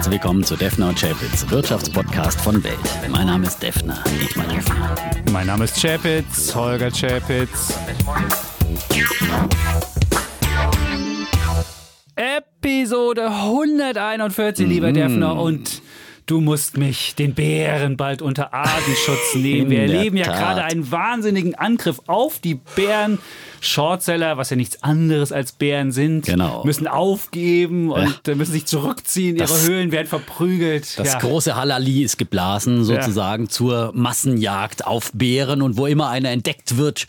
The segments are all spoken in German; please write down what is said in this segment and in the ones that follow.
herzlich willkommen zu Defner und Chapitz, Wirtschaftspodcast von Welt. Mein Name ist Defner, Dietmar Defner. Mein Name ist Chapitz, Holger Chapitz. Episode 141, lieber Defner, und du musst mich, den Bären, bald unter Artenschutz nehmen. Wir erleben ja Tat. gerade einen wahnsinnigen Angriff auf die Bären. Shortseller, was ja nichts anderes als Bären sind, Genau. müssen aufgeben und äh, müssen sich zurückziehen. Ihre Das- Höhlen werden verprügelt. Das Ja. große Halali ist geblasen, sozusagen zur Massenjagd auf Bären. Und wo immer einer entdeckt wird,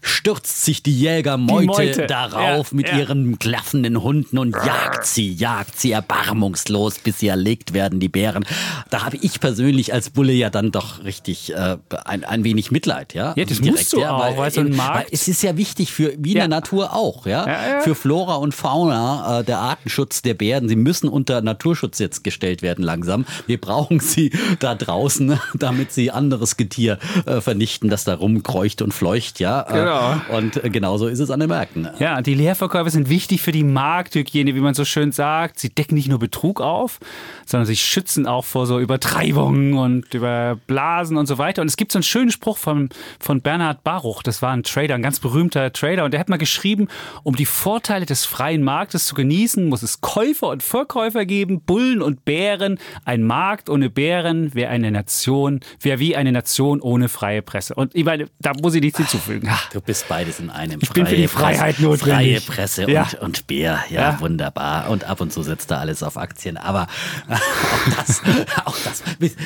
stürzt sich die Jägermeute Meute. darauf Ja, mit ja. ihren klaffenden Hunden und jagt sie, jagt sie erbarmungslos, bis sie erlegt werden, die Bären. Da habe ich persönlich als Bulle ja dann doch richtig äh, ein, ein wenig Mitleid. Ja, Ja, das Direkt, musst du auch, weil in- Markt- weil es ist ja wichtig für, wie in Ja. der Natur auch, ja, Ja, ja. für Flora und Fauna, äh, der Artenschutz der Bären, sie müssen unter Naturschutz jetzt gestellt werden langsam. Wir brauchen sie da draußen, damit sie anderes Getier äh, vernichten, das da rumkreucht und fleucht, ja. Äh, Genau. Und äh, genauso ist es an den Märkten. Ja, die Leerverkäufe sind wichtig für die Markthygiene, wie man so schön sagt. Sie decken nicht nur Betrug auf, sondern sie schützen auch vor so Übertreibungen und über Blasen und so weiter. Und es gibt so einen schönen Spruch von, von Bernhard Baruch, das war ein Trader, ein ganz berühmter Trader, und der hat mal geschrieben, um die Vorteile des freien Marktes zu genießen, muss es Käufer und Verkäufer geben, Bullen und Bären. Ein Markt ohne Bären wäre eine Nation, wäre wie eine Nation ohne freie Presse. Und ich meine, da muss ich nichts hinzufügen. Ha. Du bist beides in einem. Ich bin für die Freie Freiheit Presse, notwendig. Freie Presse Ja. und, und Bär, ja, Ja. wunderbar. Und ab und zu setzt da alles auf Aktien. Aber auch das, auch das.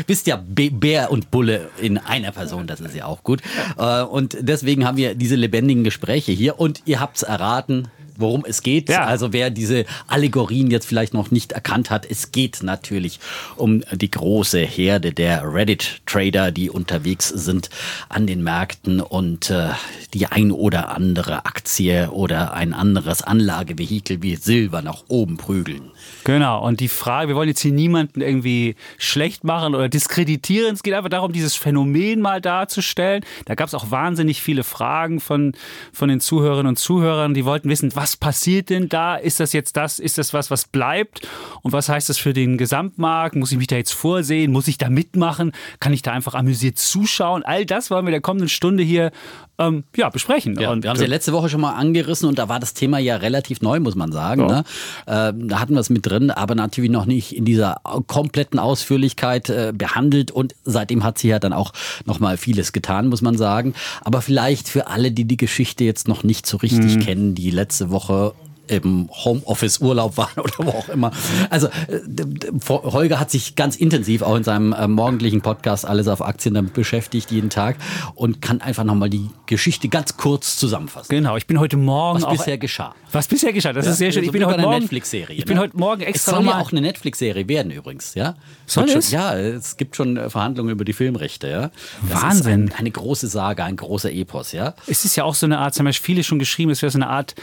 Bist, ja Bär und Bulle in einer Person, das ist ja auch gut. Äh, Und deswegen haben wir diese lebendigen Gespräche hier. Und ihr habt's erraten. Worum es geht. Ja. Also wer diese Allegorien jetzt vielleicht noch nicht erkannt hat, es geht natürlich um die große Herde der Reddit-Trader, die unterwegs sind an den Märkten und äh, die ein oder andere Aktie oder ein anderes Anlagevehikel wie Silber nach oben prügeln. Genau, und die Frage, wir wollen jetzt hier niemanden irgendwie schlecht machen oder diskreditieren. Es geht einfach darum, dieses Phänomen mal darzustellen. Da gab es auch wahnsinnig viele Fragen von, von den Zuhörerinnen und Zuhörern, die wollten wissen, was passiert denn da? Ist das jetzt das? Ist das was, was bleibt? Und was heißt das für den Gesamtmarkt? Muss ich mich da jetzt vorsehen? Muss ich da mitmachen? Kann ich da einfach amüsiert zuschauen? All das wollen wir der kommenden Stunde hier ähm, ja, besprechen. Ja, und, wir haben es ja letzte Woche schon mal angerissen und da war das Thema ja relativ neu, muss man sagen. Ja. Ne? Ähm, da hatten wir es mit drin, aber natürlich noch nicht in dieser kompletten Ausführlichkeit äh, behandelt und seitdem hat sich ja dann auch noch mal vieles getan, muss man sagen. Aber vielleicht für alle, die die Geschichte jetzt noch nicht so richtig kennen, die letzte Woche 和 im Homeoffice-Urlaub waren oder wo auch immer. Also äh, Holger hat sich ganz intensiv auch in seinem äh, morgendlichen Podcast alles auf Aktien damit beschäftigt, jeden Tag und kann einfach nochmal die Geschichte ganz kurz zusammenfassen. Genau, ich bin heute Morgen Was auch bisher geschah. Was bisher geschah, das ist sehr schön. So Ich bin heute Morgen Netflix-Serie. Ich bin ne? heute Morgen Es extra soll ja auch eine Netflix-Serie werden übrigens, ja? Soll Wird es? Schon, ja, es gibt schon äh, Verhandlungen über die Filmrechte, ja. Das Wahnsinn. Ein, eine große Saga, ein großer Epos, ja. Es ist ja auch so eine Art, haben ja viele schon geschrieben, es wäre so eine Art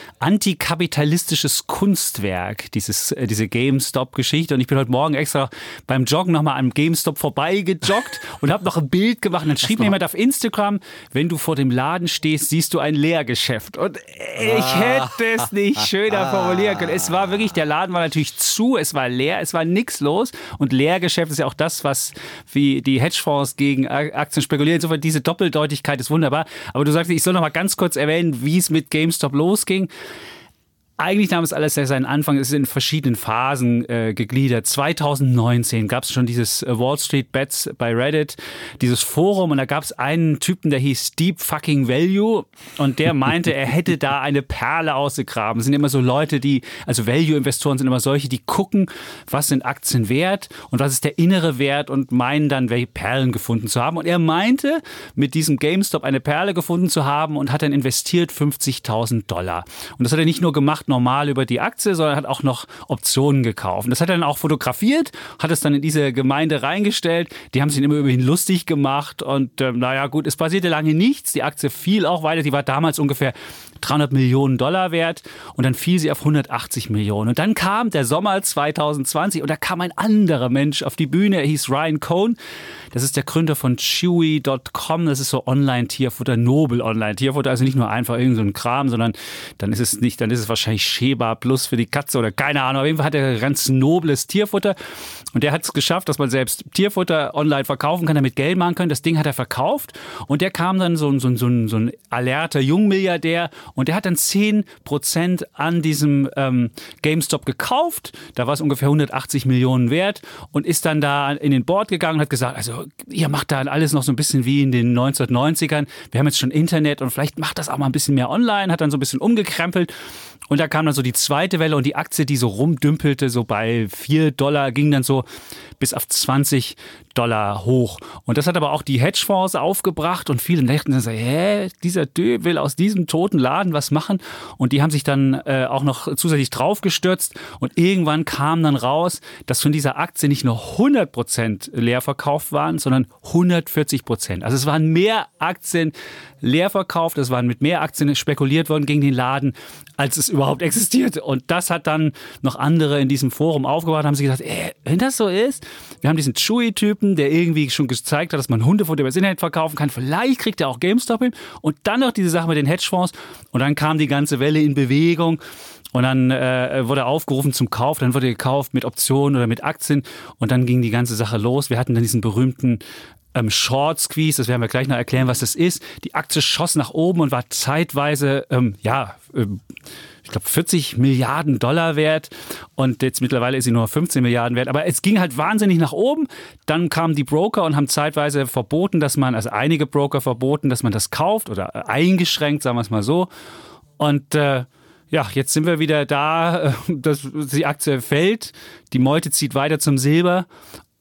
antikapitalistisches Kunstwerk, dieses, äh, diese GameStop-Geschichte. Und ich bin heute Morgen extra beim Joggen nochmal am GameStop vorbeigejoggt und habe noch ein Bild gemacht. Und dann schrieb mir jemand auf Instagram, wenn du vor dem Laden stehst, siehst du ein Leergeschäft. Und ich hätte es nicht schöner formulieren können. Es war wirklich, der Laden war natürlich zu, es war leer, es war nichts los. Und Leergeschäft ist ja auch das, was wie die Hedgefonds gegen Aktien spekulieren. Insofern diese Doppeldeutigkeit ist wunderbar. Aber du sagst, ich soll noch mal ganz kurz erwähnen, wie es mit GameStop losging. Eigentlich nahm es alles seinen Anfang, es ist in verschiedenen Phasen äh, gegliedert. 2019 gab es schon dieses äh, Wall Street Bets bei Reddit, dieses Forum und da gab es einen Typen, der hieß Deep Fucking Value und der meinte, er hätte da eine Perle ausgegraben. Das sind immer so Leute, die, also Value-Investoren sind immer solche, die gucken, was sind Aktien wert und was ist der innere Wert und meinen dann, welche Perlen gefunden zu haben. Und er meinte, mit diesem GameStop eine Perle gefunden zu haben und hat dann investiert 50.000 Dollar. Und das hat er nicht nur gemacht normal über die Aktie, sondern hat auch noch Optionen gekauft. Das hat er dann auch fotografiert, hat es dann in diese Gemeinde reingestellt. Die haben sich immer über ihn lustig gemacht und ähm, naja gut, es passierte lange nichts. Die Aktie fiel auch weiter. Die war damals ungefähr 300 Millionen Dollar wert und dann fiel sie auf 180 Millionen. Und dann kam der Sommer 2020 und da kam ein anderer Mensch auf die Bühne, er hieß Ryan Cohn. Das ist der Gründer von Chewy.com, das ist so Online-Tierfutter, Nobel Online-Tierfutter, also nicht nur einfach irgendein so Kram, sondern dann ist es nicht, dann ist es wahrscheinlich Sheba Plus für die Katze oder keine Ahnung. Auf jeden Fall hat er ganz nobles Tierfutter und der hat es geschafft, dass man selbst Tierfutter online verkaufen kann, damit Geld machen kann. Das Ding hat er verkauft und der kam dann so, so, so, so ein alerter Jungmilliardär und der hat dann 10% an diesem ähm, GameStop gekauft. Da war es ungefähr 180 Millionen wert und ist dann da in den Board gegangen und hat gesagt, also ihr macht da alles noch so ein bisschen wie in den 1990ern. Wir haben jetzt schon Internet und vielleicht macht das auch mal ein bisschen mehr online, hat dann so ein bisschen umgekrempelt und da kam dann so die zweite Welle und die Aktie, die so rumdümpelte, so bei 4 Dollar, ging dann so bis auf 20 Dollar hoch. Und das hat aber auch die Hedgefonds aufgebracht und viele dachten hä, dieser Dö will aus diesem toten Laden was machen. Und die haben sich dann äh, auch noch zusätzlich draufgestürzt und irgendwann kam dann raus, dass von dieser Aktie nicht nur 100 Prozent leer verkauft waren, sondern 140 Prozent. Also es waren mehr Aktien leer verkauft, es waren mit mehr Aktien spekuliert worden gegen den Laden, als es überhaupt existiert. Und das hat dann noch andere in diesem Forum aufgebaut, haben sie gesagt, ey, wenn das so ist, wir haben diesen Chewy-Typen, der irgendwie schon gezeigt hat, dass man Hundefutter übers Internet verkaufen kann. Vielleicht kriegt er auch GameStop hin. Und dann noch diese Sache mit den Hedgefonds. Und dann kam die ganze Welle in Bewegung. Und dann äh, wurde aufgerufen zum Kauf, dann wurde gekauft mit Optionen oder mit Aktien und dann ging die ganze Sache los. Wir hatten dann diesen berühmten ähm, Short Squeeze, das werden wir gleich noch erklären, was das ist. Die Aktie schoss nach oben und war zeitweise, ähm, ja, ähm, ich glaube 40 Milliarden Dollar wert und jetzt mittlerweile ist sie nur 15 Milliarden wert. Aber es ging halt wahnsinnig nach oben. Dann kamen die Broker und haben zeitweise verboten, dass man, also einige Broker verboten, dass man das kauft oder eingeschränkt, sagen wir es mal so. Und äh, ja, jetzt sind wir wieder da, dass die Aktie fällt, die Meute zieht weiter zum Silber,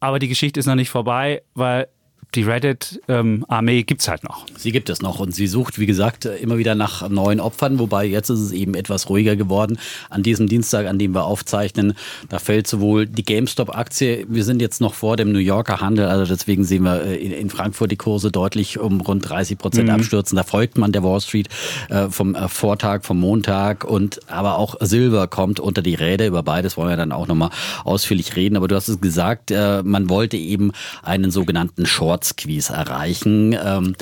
aber die Geschichte ist noch nicht vorbei, weil die Reddit-Armee ähm, gibt es halt noch. Sie gibt es noch und sie sucht, wie gesagt, immer wieder nach neuen Opfern, wobei jetzt ist es eben etwas ruhiger geworden. An diesem Dienstag, an dem wir aufzeichnen, da fällt sowohl die GameStop-Aktie, wir sind jetzt noch vor dem New Yorker Handel, also deswegen sehen wir äh, in, Frankfurt die Kurse deutlich um rund 30 Prozent mhm. abstürzen. Da folgt man der Wall Street äh, vom äh, Vortag, vom Montag und aber auch Silber kommt unter die Räder. Über beides wollen wir dann auch nochmal ausführlich reden. Aber du hast es gesagt, äh, man wollte eben einen sogenannten Short Kurzquiz erreichen. Ähm,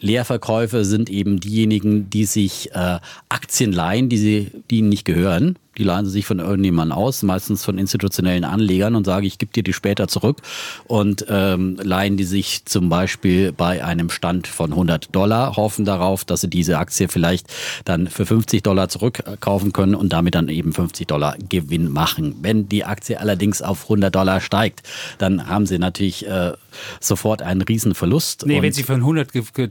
Leerverkäufe sind eben diejenigen, die sich äh, Aktien leihen, die, sie, die ihnen nicht gehören. Die leihen sie sich von irgendjemandem aus, meistens von institutionellen Anlegern und sagen, ich gebe dir die später zurück. Und ähm, leihen die sich zum Beispiel bei einem Stand von 100 Dollar, hoffen darauf, dass sie diese Aktie vielleicht dann für 50 Dollar zurückkaufen können und damit dann eben 50 Dollar Gewinn machen. Wenn die Aktie allerdings auf 100 Dollar steigt, dann haben sie natürlich äh, sofort einen Riesenverlust. Nee, wenn sie von 100,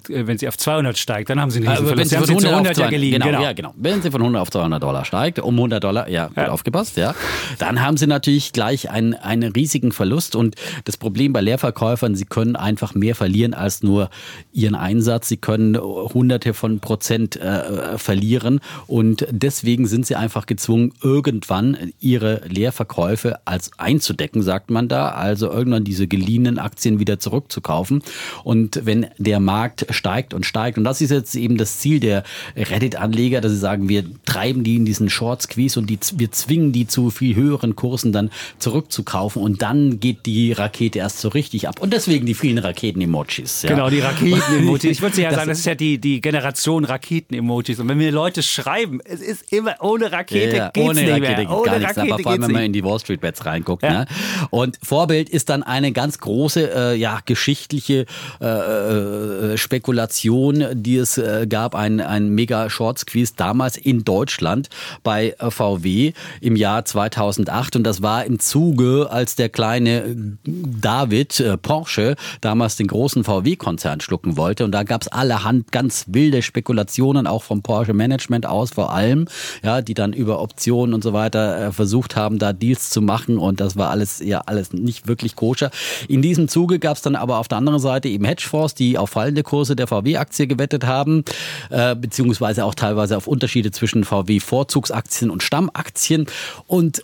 wenn sie auf 200 steigt, dann haben sie einen Riesenverlust. Äh, wenn sie von 100, 100 ja geliehen. Genau, genau. Ja, genau. Wenn sie von 100 auf 200 Dollar steigt, um 100 Dollar Dollar, ja, gut ja. aufgepasst, ja. Dann haben sie natürlich gleich einen, einen riesigen Verlust und das Problem bei Leerverkäufern, sie können einfach mehr verlieren als nur ihren Einsatz. Sie können hunderte von Prozent äh, verlieren und deswegen sind sie einfach gezwungen, irgendwann ihre Leerverkäufe als einzudecken, sagt man da. Also irgendwann diese geliehenen Aktien wieder zurückzukaufen. Und wenn der Markt steigt und steigt, und das ist jetzt eben das Ziel der Reddit-Anleger, dass sie sagen, wir treiben die in diesen Short Squeeze und und die, wir zwingen die zu viel höheren Kursen dann zurückzukaufen und dann geht die Rakete erst so richtig ab. Und deswegen die vielen Raketen-Emojis. Ja. Genau, die Raketen-Emojis. Ich würde ja sagen, das ist ja die, die Generation Raketen-Emojis. Und wenn mir Leute schreiben, es ist immer ohne Rakete ja, geht's ohne nicht Rakete mehr. Geht ohne gar nichts, Rakete aber vor allem, wenn man in die Wall Street Bets reinguckt. Ja. Ne? Und Vorbild ist dann eine ganz große, äh, ja, geschichtliche äh, äh, Spekulation, die es äh, gab, ein, ein Mega-Short-Squeeze damals in Deutschland bei äh, VW VW im Jahr 2008 und das war im Zuge, als der kleine David äh, Porsche damals den großen VW-Konzern schlucken wollte. Und da gab es allerhand ganz wilde Spekulationen, auch vom Porsche Management aus vor allem, ja, die dann über Optionen und so weiter äh, versucht haben, da Deals zu machen. Und das war alles ja alles nicht wirklich koscher. In diesem Zuge gab es dann aber auf der anderen Seite eben Hedgefonds, die auf fallende Kurse der VW-Aktie gewettet haben, äh, beziehungsweise auch teilweise auf Unterschiede zwischen VW-Vorzugsaktien und Stamm Aktien. Und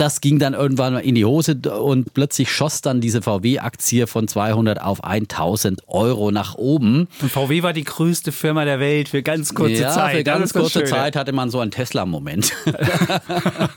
das ging dann irgendwann in die Hose und plötzlich schoss dann diese VW-Aktie von 200 auf 1000 Euro nach oben. Und VW war die größte Firma der Welt für ganz kurze ja, Zeit. Für ganz kurze Zeit hatte man so einen Tesla-Moment.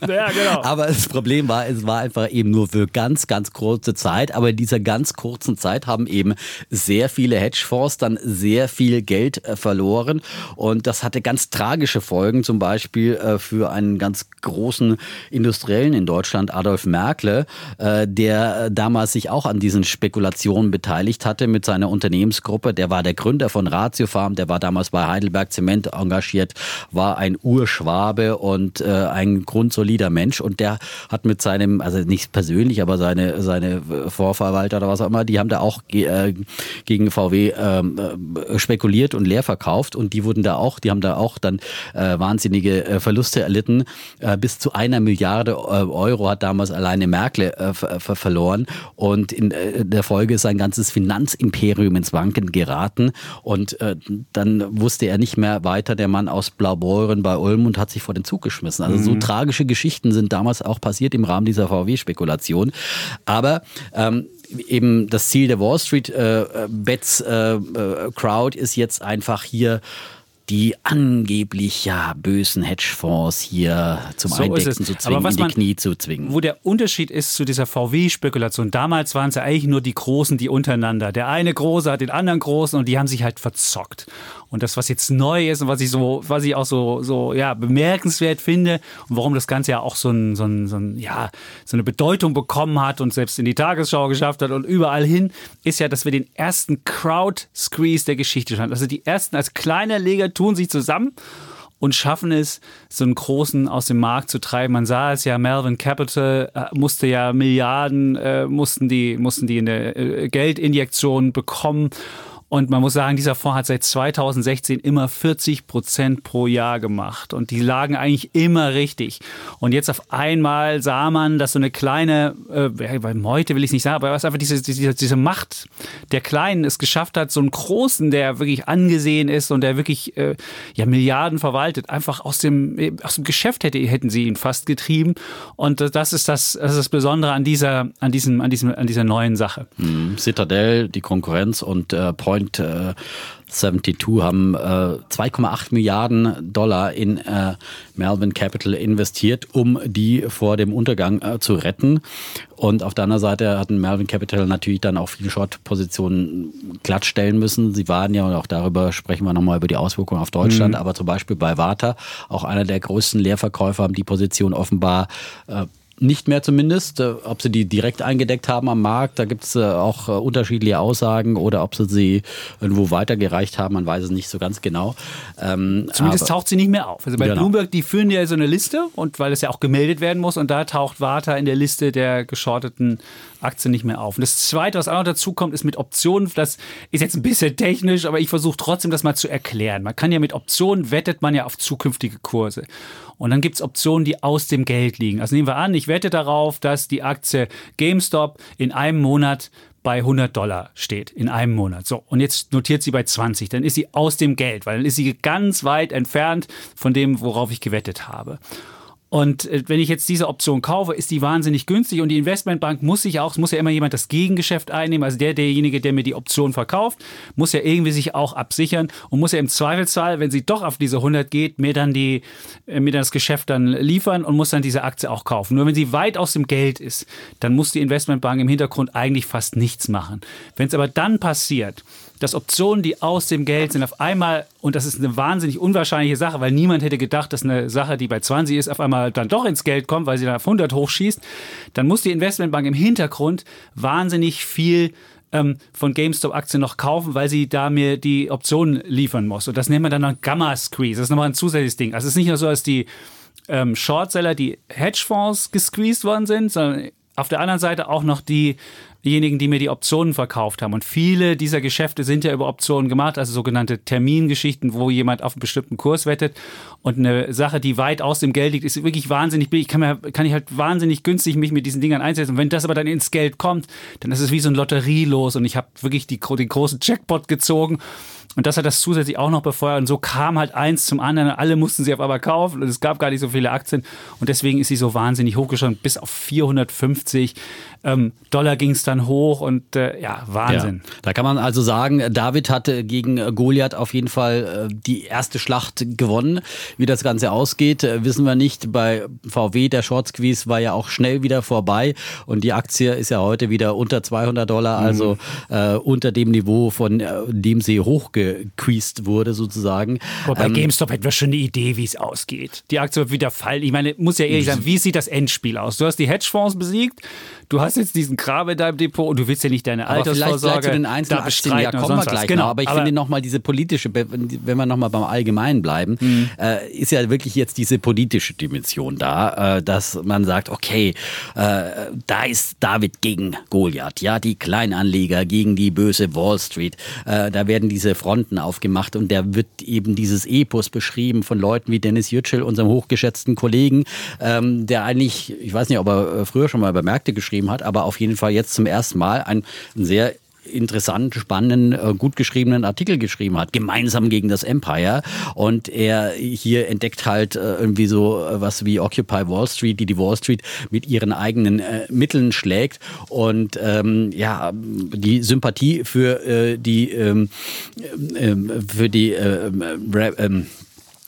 ja, genau. Aber das Problem war, es war einfach eben nur für ganz, ganz kurze Zeit. Aber in dieser ganz kurzen Zeit haben eben sehr viele Hedgefonds dann sehr viel Geld äh, verloren. Und das hatte ganz tragische Folgen, zum Beispiel äh, für einen ganz großen Industriellen in Deutschland. Deutschland Adolf Merkle, äh, der damals sich auch an diesen Spekulationen beteiligt hatte mit seiner Unternehmensgruppe. Der war der Gründer von Ratio Farm, der war damals bei Heidelberg Zement engagiert, war ein Urschwabe und äh, ein grundsolider Mensch. Und der hat mit seinem, also nicht persönlich, aber seine, seine Vorverwalter oder was auch immer, die haben da auch äh, gegen VW ähm, äh, spekuliert und leer verkauft. Und die wurden da auch, die haben da auch dann wahnsinnige Verluste erlitten, bis zu einer Milliarde Euro Euro hat damals alleine Merkel äh, verloren und in äh, der Folge ist sein ganzes Finanzimperium ins Wanken geraten und äh, dann wusste er nicht mehr weiter, der Mann aus Blaubeuren bei Ulm und hat sich vor den Zug geschmissen. Also mhm. so tragische Geschichten sind damals auch passiert im Rahmen dieser VW-Spekulation. Aber ähm, eben das Ziel der Wall Street äh, Bets äh, äh, Crowd ist jetzt einfach hier die angeblich ja bösen Hedgefonds hier zum so Eindexen zu zwingen, in die man, Knie zu zwingen. Wo der Unterschied ist zu dieser VW-Spekulation, damals waren es ja eigentlich nur die Großen, die untereinander. Der eine Große hat den anderen Großen und die haben sich halt verzockt. Und das, was jetzt neu ist und was ich so, was ich auch so, so ja, bemerkenswert finde und warum das Ganze ja auch so, ein, so, ein, so, ein, ja, so eine Bedeutung bekommen hat und selbst in die Tagesschau geschafft hat und überall hin, ist ja, dass wir den ersten Crowd-Squeeze der Geschichte haben. Also die ersten als kleiner Leger tun sich zusammen und schaffen es, so einen großen aus dem Markt zu treiben. Man sah es ja, Melvin Capital äh, musste ja Milliarden, äh, mussten die, mussten die in der äh, Geldinjektion bekommen. Und man muss sagen, dieser Fonds hat seit 2016 immer 40 Prozent pro Jahr gemacht. Und die lagen eigentlich immer richtig. Und jetzt auf einmal sah man, dass so eine kleine, äh, Meute will ich nicht sagen, aber was einfach diese, diese, diese Macht der Kleinen es geschafft hat, so einen Großen, der wirklich angesehen ist und der wirklich äh, ja, Milliarden verwaltet, einfach aus dem, aus dem Geschäft hätte, hätten sie ihn fast getrieben. Und das ist das, das, ist das Besondere an dieser, an diesem, an diesem, an dieser neuen Sache. Mhm. Citadel, die Konkurrenz und äh, Point Point äh, 72 haben äh, 2,8 Milliarden Dollar in äh, Melbourne Capital investiert, um die vor dem Untergang äh, zu retten. Und auf der anderen Seite hatten Melbourne Capital natürlich dann auch viele Short-Positionen glattstellen müssen. Sie waren ja, und auch darüber sprechen wir nochmal über die Auswirkungen auf Deutschland, mhm. aber zum Beispiel bei Warta, auch einer der größten Leerverkäufer, haben die Position offenbar äh, nicht mehr zumindest. Äh, ob sie die direkt eingedeckt haben am Markt, da gibt es äh, auch äh, unterschiedliche Aussagen oder ob sie sie irgendwo weitergereicht haben, man weiß es nicht so ganz genau. Ähm, zumindest taucht sie nicht mehr auf. Also bei genau. Bloomberg, die führen ja so eine Liste und weil es ja auch gemeldet werden muss und da taucht Warta in der Liste der geschorteten Aktien nicht mehr auf. Und das Zweite, was auch noch dazu kommt, ist mit Optionen. Das ist jetzt ein bisschen technisch, aber ich versuche trotzdem das mal zu erklären. Man kann ja mit Optionen wettet man ja auf zukünftige Kurse. Und dann gibt es Optionen, die aus dem Geld liegen. Also nehmen wir an, ich wette darauf, dass die Aktie GameStop in einem Monat bei 100 Dollar steht in einem Monat. So, und jetzt notiert sie bei 20. Dann ist sie aus dem Geld, weil dann ist sie ganz weit entfernt von dem, worauf ich gewettet habe. Und äh, wenn ich jetzt diese Option kaufe, ist die wahnsinnig günstig und die Investmentbank muss sich auch, es muss ja immer jemand das Gegengeschäft einnehmen, also der, derjenige, der mir die Option verkauft, muss ja irgendwie sich auch absichern und muss ja im Zweifelsfall, wenn sie doch auf diese 100 geht, mir dann die, äh, mir das Geschäft dann liefern und muss dann diese Aktie auch kaufen. Nur wenn sie weit aus dem Geld ist, dann muss die Investmentbank im Hintergrund eigentlich fast nichts machen. Wenn es aber dann passiert, dass Optionen, die aus dem Geld sind, auf einmal, und das ist eine wahnsinnig unwahrscheinliche Sache, weil niemand hätte gedacht, dass eine Sache, die bei 20 ist, auf einmal dann doch ins Geld kommt, weil sie dann auf 100 hochschießt, dann muss die Investmentbank im Hintergrund wahnsinnig viel ähm, von GameStop-Aktien noch kaufen, weil sie da mir die Optionen liefern muss. Und das nennt man dann noch Gamma-Squeeze. Das ist nochmal ein zusätzliches Ding. Also es ist nicht nur so, dass die ähm, Shortseller, die Hedgefonds gesqueezed worden sind, sondern auf der anderen Seite auch noch die diejenigen, die mir die Optionen verkauft haben. Und viele dieser Geschäfte sind ja über Optionen gemacht, also sogenannte Termingeschichten, wo jemand auf einen bestimmten Kurs wettet. Und eine Sache, die weit aus dem Geld liegt, ist wirklich wahnsinnig billig. Kann, mir, kann ich halt wahnsinnig günstig mich mit diesen Dingern einsetzen. Und wenn das aber dann ins Geld kommt, dann ist es wie so ein Lotterielos und ich habe wirklich die, den großen Jackpot gezogen. Und das hat das zusätzlich auch noch befeuert. Und so kam halt eins zum anderen. Alle mussten sie auf einmal kaufen und es gab gar nicht so viele Aktien. Und deswegen ist sie so wahnsinnig hochgeschossen, bis auf 450 ähm, Dollar ging es dann hoch und äh, ja, Wahnsinn. Ja, da kann man also sagen, David hatte gegen Goliath auf jeden Fall äh, die erste Schlacht gewonnen. Wie das Ganze ausgeht, äh, wissen wir nicht. Bei VW, der Short Squeeze war ja auch schnell wieder vorbei und die Aktie ist ja heute wieder unter 200 Dollar, also mhm. äh, unter dem Niveau, von äh, dem sie hochgequeezed wurde sozusagen. Aber bei ähm, GameStop hätten wir schon eine Idee, wie es ausgeht. Die Aktie wird wieder fallen. Ich meine, muss ja ehrlich sagen, wie sieht das Endspiel aus? Du hast die Hedgefonds besiegt, du hast jetzt diesen Kram in deinem Depot und du willst ja nicht deine aber Altersvorsorge vielleicht zu den einzelnen Aktien, ja, kommen wir gleich genau, noch. Aber ich aber finde nochmal diese politische, wenn wir nochmal beim Allgemeinen bleiben, mhm. äh, ist ja wirklich jetzt diese politische Dimension da, äh, dass man sagt, okay, äh, da ist David gegen Goliath, ja, die Kleinanleger gegen die böse Wall Street. Äh, da werden diese Fronten aufgemacht und da wird eben dieses Epos beschrieben von Leuten wie Dennis Yücel, unserem hochgeschätzten Kollegen, ähm, der eigentlich, ich weiß nicht, ob er äh, früher schon mal bei Märkte geschrieben hat, aber auf jeden Fall jetzt zum ersten Mal ein sehr interessant, spannenden, äh, gut geschriebenen Artikel geschrieben hat, gemeinsam gegen das Empire. Und er hier entdeckt halt äh, irgendwie so äh, was wie Occupy Wall Street, die die Wall Street mit ihren eigenen Mitteln schlägt und ähm, ja die Sympathie für äh, die ähm, äh, für die äh,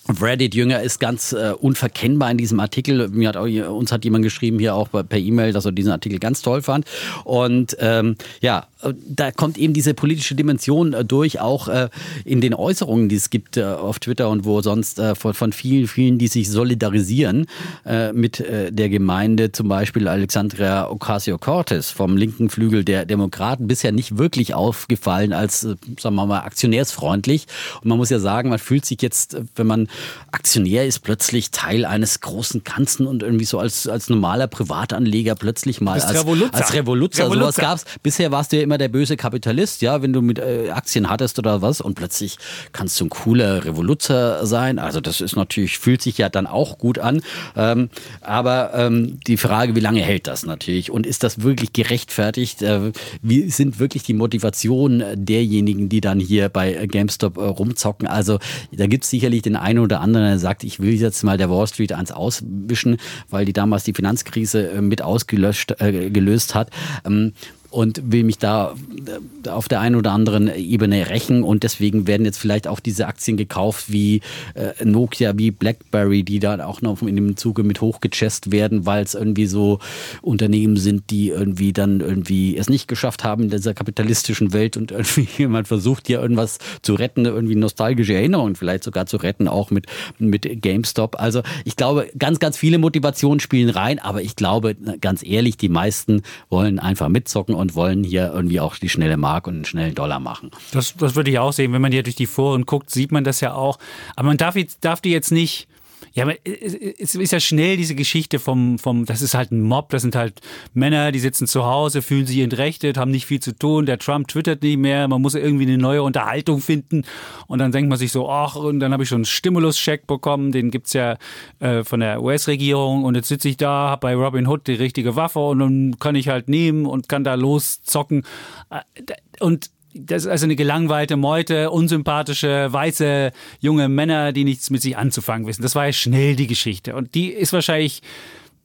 äh, Reddit-Jünger ist ganz äh, unverkennbar in diesem Artikel. Mir hat auch, uns hat jemand geschrieben hier auch per E-Mail, dass er diesen Artikel ganz toll fand. Und ähm, ja, da kommt eben diese politische Dimension äh, durch, auch äh, in den Äußerungen, die es gibt äh, auf Twitter und wo sonst äh, von, vielen, vielen, die sich solidarisieren äh, mit äh, der Gemeinde, zum Beispiel Alexandria Ocasio-Cortez vom linken Flügel der Demokraten, bisher nicht wirklich aufgefallen als, sagen wir mal, aktionärsfreundlich. Und man muss ja sagen, man fühlt sich jetzt, wenn man Aktionär ist, plötzlich Teil eines großen Ganzen und irgendwie so als, als normaler Privatanleger plötzlich mal als Revoluzzer. Als Revoluzzer. Revoluzzer. Sowas gab's. Bisher warst du immer der böse Kapitalist, ja, wenn du mit äh, Aktien hattest oder was und plötzlich kannst du ein cooler Revoluzzer sein. Also das ist natürlich, fühlt sich ja dann auch gut an. Ähm, aber ähm, die Frage, wie lange hält das natürlich? Und ist das wirklich gerechtfertigt? Äh, wie sind wirklich die Motivationen derjenigen, die dann hier bei GameStop äh, rumzocken? Also da gibt es sicherlich den einen oder anderen, der sagt, ich will jetzt mal der Wall Street eins auswischen, weil die damals die Finanzkrise äh, mit ausgelöscht äh, gelöst hat. Ähm, und will mich da äh, auf der einen oder anderen Ebene rächen und deswegen werden jetzt vielleicht auch diese Aktien gekauft wie äh, Nokia, wie BlackBerry, die da auch noch in dem Zuge mit hochgechest werden, weil es irgendwie so Unternehmen sind, die irgendwie dann irgendwie es nicht geschafft haben in dieser kapitalistischen Welt und irgendwie jemand versucht hier irgendwas zu retten, irgendwie nostalgische Erinnerungen vielleicht sogar zu retten, auch mit, mit GameStop. Also ich glaube, ganz, ganz viele Motivationen spielen rein, aber ich glaube, ganz ehrlich, die meisten wollen einfach mitzocken und wollen hier irgendwie auch die schnelle Mark und einen schnellen Dollar machen. Das, das würde ich auch sehen. Wenn man hier durch die Foren guckt, sieht man das ja auch. Aber man darf, darf die jetzt nicht ja, aber es ist ja schnell diese Geschichte vom, vom, das ist halt ein Mob, das sind halt Männer, die sitzen zu Hause, fühlen sich entrechtet, haben nicht viel zu tun, der Trump twittert nicht mehr, man muss irgendwie eine neue Unterhaltung finden. Und dann denkt man sich so, ach, und dann habe ich schon einen Stimulus-Check bekommen, den gibt es ja äh, von der US-Regierung und jetzt sitze ich da, habe bei Robin Hood die richtige Waffe und dann kann ich halt nehmen und kann da loszocken. Äh, und das ist also eine gelangweilte Meute, unsympathische, weiße, junge Männer, die nichts mit sich anzufangen wissen. Das war ja schnell die Geschichte. Und die ist wahrscheinlich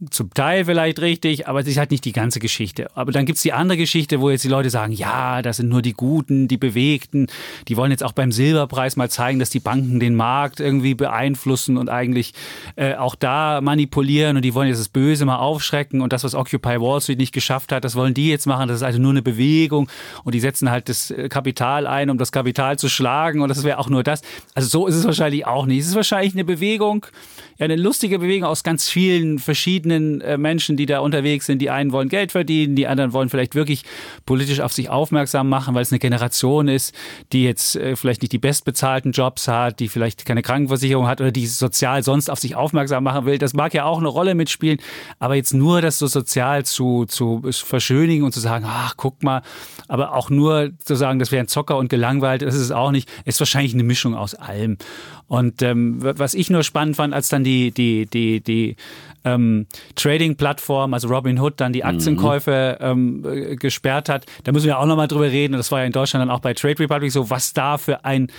zum Teil vielleicht richtig, aber es ist halt nicht die ganze Geschichte. Aber dann gibt's die andere Geschichte, wo jetzt die Leute sagen, ja, das sind nur die Guten, die Bewegten, die wollen jetzt auch beim Silberpreis mal zeigen, dass die Banken den Markt irgendwie beeinflussen und eigentlich äh, auch da manipulieren und die wollen jetzt das Böse mal aufschrecken und das, was Occupy Wall Street nicht geschafft hat, das wollen die jetzt machen. Das ist also nur eine Bewegung und die setzen halt das äh, Kapital ein, um das Kapital zu schlagen und das wäre auch nur das. Also so ist es wahrscheinlich auch nicht. Es ist wahrscheinlich eine Bewegung, ja, eine lustige Bewegung aus ganz vielen verschiedenen äh, Menschen, die da unterwegs sind. Die einen wollen Geld verdienen, die anderen wollen vielleicht wirklich politisch auf sich aufmerksam machen, weil es eine Generation ist, die jetzt äh, vielleicht nicht die bestbezahlten Jobs hat, die vielleicht keine Krankenversicherung hat oder die sozial sonst auf sich aufmerksam machen will. Das mag ja auch eine Rolle mitspielen, aber jetzt nur das so sozial zu, zu verschönigen und zu sagen, ach, guck mal, aber auch nur zu sagen, das wäre ein Zocker und gelangweilt, das ist es auch nicht, ist wahrscheinlich eine Mischung aus allem. Und ähm, was ich nur spannend fand, als dann die, die, die, die ähm, Trading-Plattform, also Robinhood, dann die Aktienkäufe ähm, äh, gesperrt hat. Da müssen wir auch nochmal drüber reden. Und das war ja in Deutschland dann auch bei Trade Republic so, was da für ein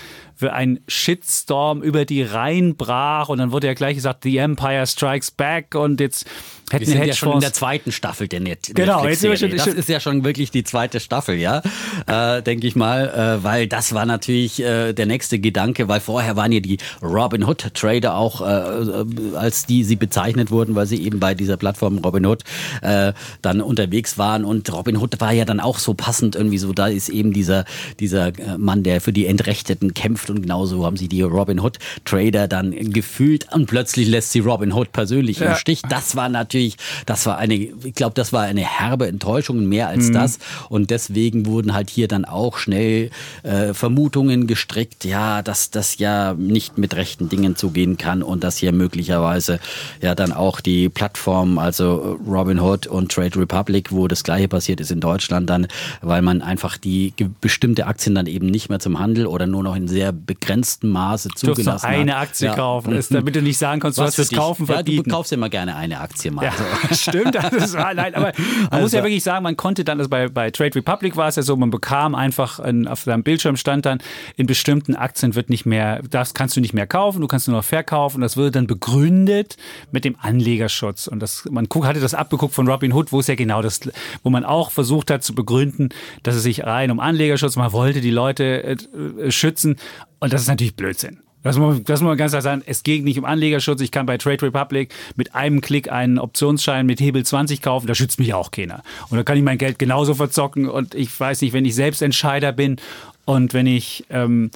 für ein Shitstorm über die Reihen brach und dann wurde ja gleich gesagt, The Empire Strikes Back und jetzt hätten wir sind ja schon in der zweiten Staffel der Net genau, jetzt sind wir schon, das ist ja schon wirklich die zweite Staffel, ja, äh, denke ich mal, äh, weil das war natürlich äh, der nächste Gedanke, weil vorher waren ja die Robin Hood Trader auch, äh, äh, als die sie bezeichnet wurden, weil sie eben bei dieser Plattform Robin Hood äh, dann unterwegs waren und Robin Hood war ja dann auch so passend irgendwie so, da ist eben dieser dieser Mann, der für die Entrechteten kämpft und genauso haben sie die Robin Hood Trader dann gefühlt und plötzlich lässt sie Robin Hood persönlich ja. im Stich. Das war natürlich, das war eine, ich glaube, das war eine herbe Enttäuschung, mehr als mhm. das. Und deswegen wurden halt hier dann auch schnell äh, Vermutungen gestrickt, ja, dass das ja nicht mit rechten Dingen zugehen kann und dass hier möglicherweise ja dann auch die Plattform, also Robin Hood und Trade Republic, wo das gleiche passiert ist in Deutschland dann, weil man einfach die bestimmte Aktien dann eben nicht mehr zum Handel oder nur noch in sehr begrenztem Maße zugelassen du eine Aktie ja. kaufen, ist, damit du nicht sagen kannst, du hast fürs Kaufen verbieten. Ja, du kaufst immer gerne eine Aktie mal. Ja, stimmt, das war, nein, aber man also, muss ja wirklich sagen, man konnte dann, also bei, bei Trade Republic war es ja so, man bekam einfach in, auf seinem Bildschirm stand dann, in bestimmten Aktien wird nicht mehr, das kannst du nicht mehr kaufen, du kannst nur noch verkaufen. Das wurde dann begründet mit dem Anlegerschutz. Und das, man hatte das abgeguckt von Robin Hood, wo es ja genau das, wo man auch versucht hat zu begründen, dass es sich rein um Anlegerschutz, man wollte die Leute äh, schützen. Und das ist natürlich Blödsinn. Das muss, das muss man ganz klar sagen. Es geht nicht um Anlegerschutz. Ich kann bei Trade Republic mit einem Klick einen Optionsschein mit Hebel 20 kaufen. Da schützt mich auch keiner. Und da kann ich mein Geld genauso verzocken. Und ich weiß nicht, wenn ich Selbstentscheider bin und wenn ich ähm,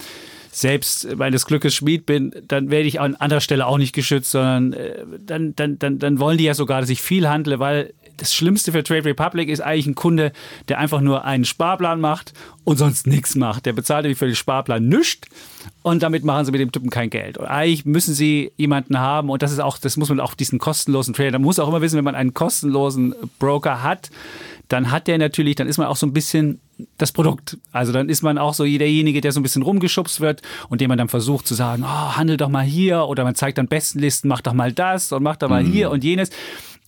selbst meines Glückes Schmied bin, dann werde ich an anderer Stelle auch nicht geschützt, sondern äh, dann, dann, dann, dann wollen die ja sogar, dass ich viel handle, weil das Schlimmste für Trade Republic ist eigentlich ein Kunde, der einfach nur einen Sparplan macht und sonst nichts macht. Der bezahlt nämlich für den Sparplan nichts und damit machen sie mit dem Typen kein Geld. Und eigentlich müssen sie jemanden haben und das ist auch, das muss man auch diesen kostenlosen Trader, man muss auch immer wissen, wenn man einen kostenlosen Broker hat, dann hat der natürlich, dann ist man auch so ein bisschen das Produkt. Also dann ist man auch so derjenige, der so ein bisschen rumgeschubst wird und dem man dann versucht zu sagen, oh, handel doch mal hier oder man zeigt dann Bestenlisten, mach doch mal das und mach doch mal mhm. hier und jenes.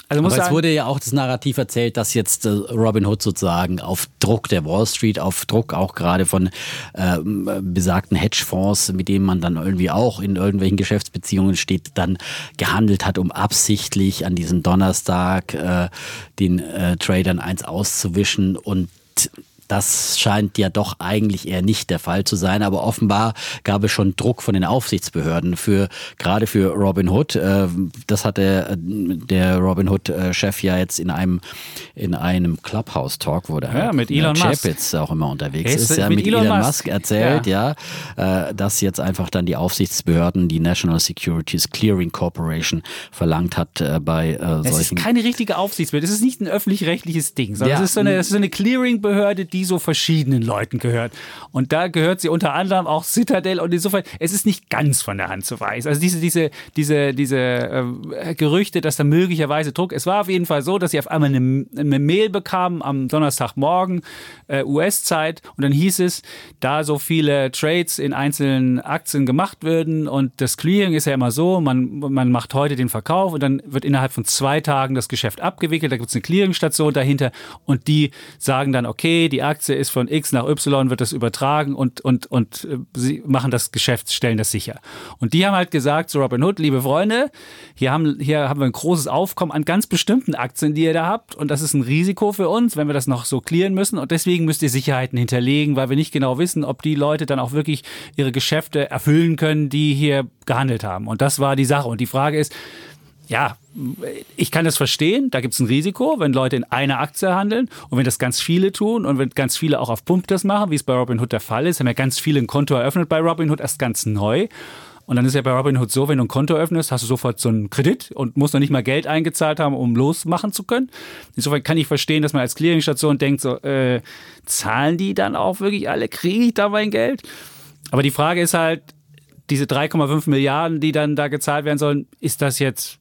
Also muss Aber sagen, es wurde ja auch das Narrativ erzählt, dass jetzt äh, Robin Hood sozusagen auf Druck der Wall Street, auf Druck auch gerade von äh, besagten Hedgefonds, mit denen man dann irgendwie auch in irgendwelchen Geschäftsbeziehungen steht, dann gehandelt hat, um absichtlich an diesem Donnerstag äh, den äh, Tradern eins auszuwischen. Und das scheint ja doch eigentlich eher nicht der Fall zu sein, aber offenbar gab es schon Druck von den Aufsichtsbehörden für gerade für Robin Hood. Äh, das hat der, der Robin Hood Chef ja jetzt in einem in einem Clubhouse Talk, wo der ja, mit Elon Chapitz auch immer unterwegs ist, ist ja, mit, mit Elon, Elon Musk. Musk, erzählt, ja. ja, äh, dass jetzt einfach dann die Aufsichtsbehörden die National Securities Clearing Corporation verlangt hat äh, bei solchen. Es ist keine richtige Aufsichtsbehörde, es ist nicht ein öffentlich-rechtliches Ding, sondern ja. es ist so eine, es ist eine Clearing-Behörde, die die so verschiedenen Leuten gehört. Und da gehört sie unter anderem auch Citadel und insofern, es ist nicht ganz von der Hand zu weisen. Also diese, diese, diese, diese äh, Gerüchte, dass da möglicherweise Druck, es war auf jeden Fall so, dass sie auf einmal eine, eine Mail bekamen am Donnerstagmorgen äh, US-Zeit und dann hieß es, da so viele Trades in einzelnen Aktien gemacht würden und das Clearing ist ja immer so, man, man macht heute den Verkauf und dann wird innerhalb von zwei Tagen das Geschäft abgewickelt, da gibt es eine Clearingstation dahinter und die sagen dann, okay, die Aktie ist von X nach Y, wird das übertragen und, und, und äh, sie machen das Geschäft, stellen das sicher. Und die haben halt gesagt zu Robinhood, liebe Freunde, hier haben, hier haben wir ein großes Aufkommen an ganz bestimmten Aktien, die ihr da habt und das ist ein Risiko für uns, wenn wir das noch so klären müssen und deswegen müsst ihr Sicherheiten hinterlegen, weil wir nicht genau wissen, ob die Leute dann auch wirklich ihre Geschäfte erfüllen können, die hier gehandelt haben. Und das war die Sache. Und die Frage ist, ja, ich kann das verstehen, da gibt es ein Risiko, wenn Leute in einer Aktie handeln und wenn das ganz viele tun und wenn ganz viele auch auf Pump das machen, wie es bei Robinhood der Fall ist, haben ja ganz viele ein Konto eröffnet bei Robinhood, erst ganz neu. Und dann ist ja bei Robinhood so, wenn du ein Konto öffnest, hast du sofort so einen Kredit und musst noch nicht mal Geld eingezahlt haben, um losmachen zu können. Insofern kann ich verstehen, dass man als Clearingstation denkt, so, äh, zahlen die dann auch wirklich alle? Kriege ich da mein Geld? Aber die Frage ist halt, diese 3,5 Milliarden, die dann da gezahlt werden sollen, ist das jetzt